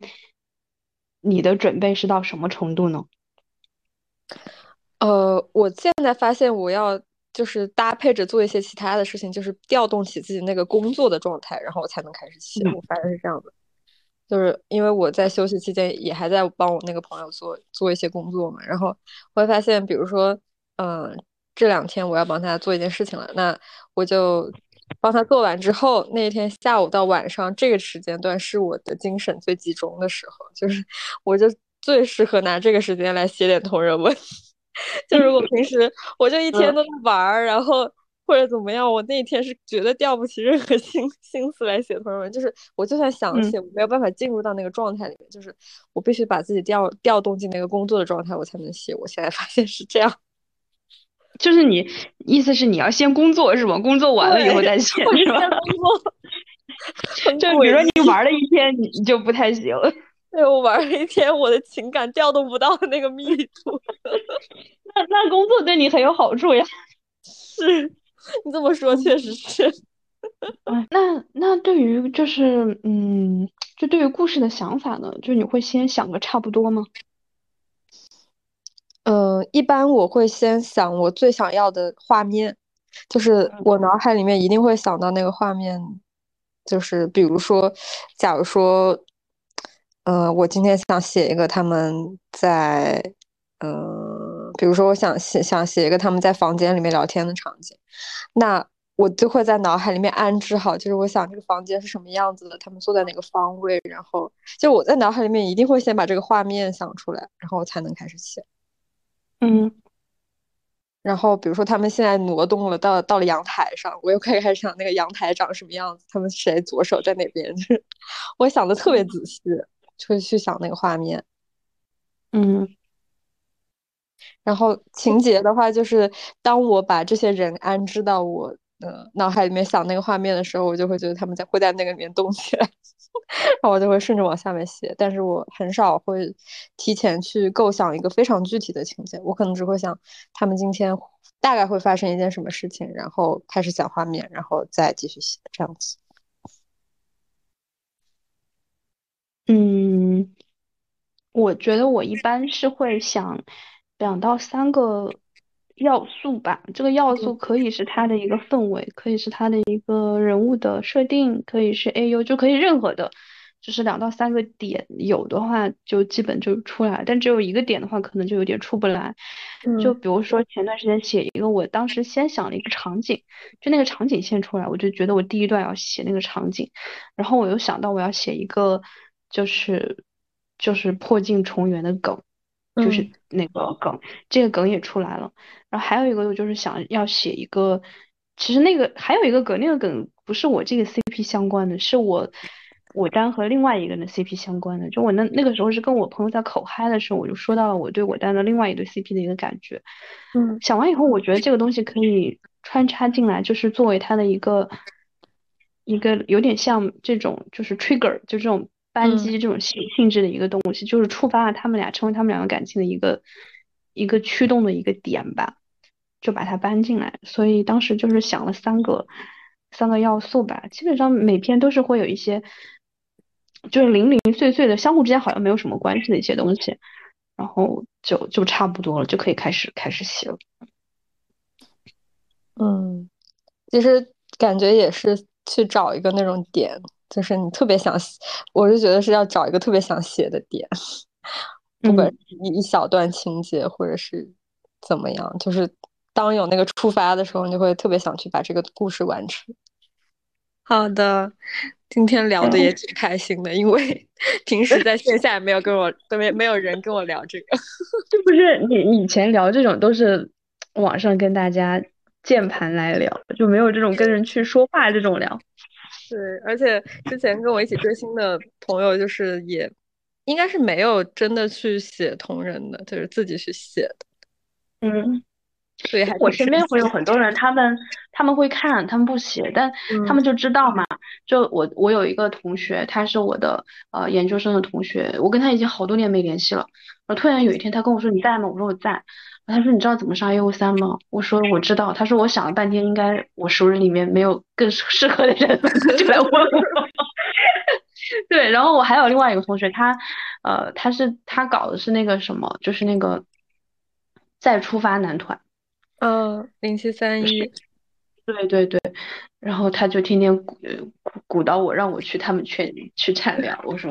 你的准备是到什么程度呢？呃，我现在发现我要。就是搭配着做一些其他的事情，就是调动起自己那个工作的状态，然后我才能开始写。我发现是这样的，就是因为我在休息期间也还在帮我那个朋友做做一些工作嘛，然后我会发现，比如说，嗯，这两天我要帮他做一件事情了，那我就帮他做完之后，那一天下午到晚上这个时间段是我的精神最集中的时候，就是我就最适合拿这个时间来写点同人文。就如果平时我就一天都在玩儿，然后或者怎么样，我那一天是绝对调不起任何 心心思来写同人文。就是我就算想写，我没有办法进入到那个状态里面，就是我必须把自己调调动进那个工作的状态，我才能写。我现在发现是这样，就是你意思是你要先工作是吗？工作完了以后再写是吧？工作，就比如说你玩了一天，你你就不太行。对我玩了一天，我的情感调动不到那个密度。那那工作对你很有好处呀。是，你这么说确实是。那那对于就是嗯，就对于故事的想法呢，就你会先想个差不多吗？嗯，一般我会先想我最想要的画面，就是我脑海里面一定会想到那个画面，就是比如说，假如说。呃，我今天想写一个他们在，呃，比如说我想写想写一个他们在房间里面聊天的场景，那我就会在脑海里面安置好，就是我想这个房间是什么样子的，他们坐在哪个方位，然后就我在脑海里面一定会先把这个画面想出来，然后我才能开始写。嗯，然后比如说他们现在挪动了，到到了阳台上，我又开始想那个阳台长什么样子，他们谁左手在哪边，就是我想的特别仔细。会去想那个画面，嗯，然后情节的话，就是当我把这些人安置到我的脑海里面想那个画面的时候，我就会觉得他们在会在那个里面动起来，然后我就会顺着往下面写。但是我很少会提前去构想一个非常具体的情节，我可能只会想他们今天大概会发生一件什么事情，然后开始想画面，然后再继续写这样子。嗯，我觉得我一般是会想两到三个要素吧。这个要素可以是它的一个氛围，可以是它的一个人物的设定，可以是 AU，就可以任何的。就是两到三个点有的话，就基本就出来；但只有一个点的话，可能就有点出不来。就比如说前段时间写一个，我当时先想了一个场景，就那个场景先出来，我就觉得我第一段要写那个场景，然后我又想到我要写一个。就是就是破镜重圆的梗，就是那个梗，这个梗也出来了。然后还有一个我就是想要写一个，其实那个还有一个梗，那个梗不是我这个 CP 相关的，是我我丹和另外一个人的 CP 相关的。就我那那个时候是跟我朋友在口嗨的时候，我就说到了我对我丹的另外一对 CP 的一个感觉。嗯，想完以后，我觉得这个东西可以穿插进来，就是作为他的一个一个有点像这种就是 trigger，就这种。扳机这种性性质的一个东西，就是触发了他们俩成为他们两个感情的一个一个驱动的一个点吧，就把它搬进来。所以当时就是想了三个三个要素吧，基本上每篇都是会有一些就是零零碎碎的，相互之间好像没有什么关系的一些东西，然后就就差不多了，就可以开始开始写了。嗯，其实感觉也是去找一个那种点。就是你特别想写，我就觉得是要找一个特别想写的点，不管一一小段情节或者是怎么样，就是当有那个触发的时候，你就会特别想去把这个故事完成。好的，今天聊的也挺开心的，因为 平时在线下也没有跟我都没没有人跟我聊这个，就不是你以前聊这种都是网上跟大家键盘来聊，就没有这种跟人去说话这种聊。对，而且之前跟我一起追星的朋友，就是也应该是没有真的去写同人的，就是自己去写的。嗯，对，还我身边会有很多人，他们他们会看，他们不写，但他们就知道嘛。就我我有一个同学，他是我的呃研究生的同学，我跟他已经好多年没联系了。然后突然有一天，他跟我说你在吗？我说我在。他说：“你知道怎么上 A O 三吗？”我说：“我知道。”他说：“我想了半天，应该我熟人里面没有更适合的人，就来问我。对，然后我还有另外一个同学，他呃，他是他搞的是那个什么，就是那个再出发男团，嗯，零七三一，对对对，然后他就天天鼓鼓鼓捣我，让我去他们圈里去畅聊。我说：“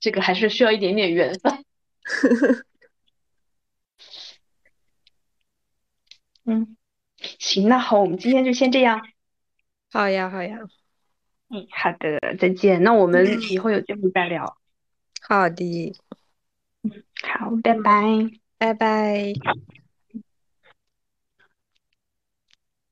这个还是需要一点点缘分。”嗯，行，那好，我们今天就先这样。好呀，好呀。嗯，好的，再见。那我们以后有机会再聊。好的。嗯，好，拜拜，拜拜。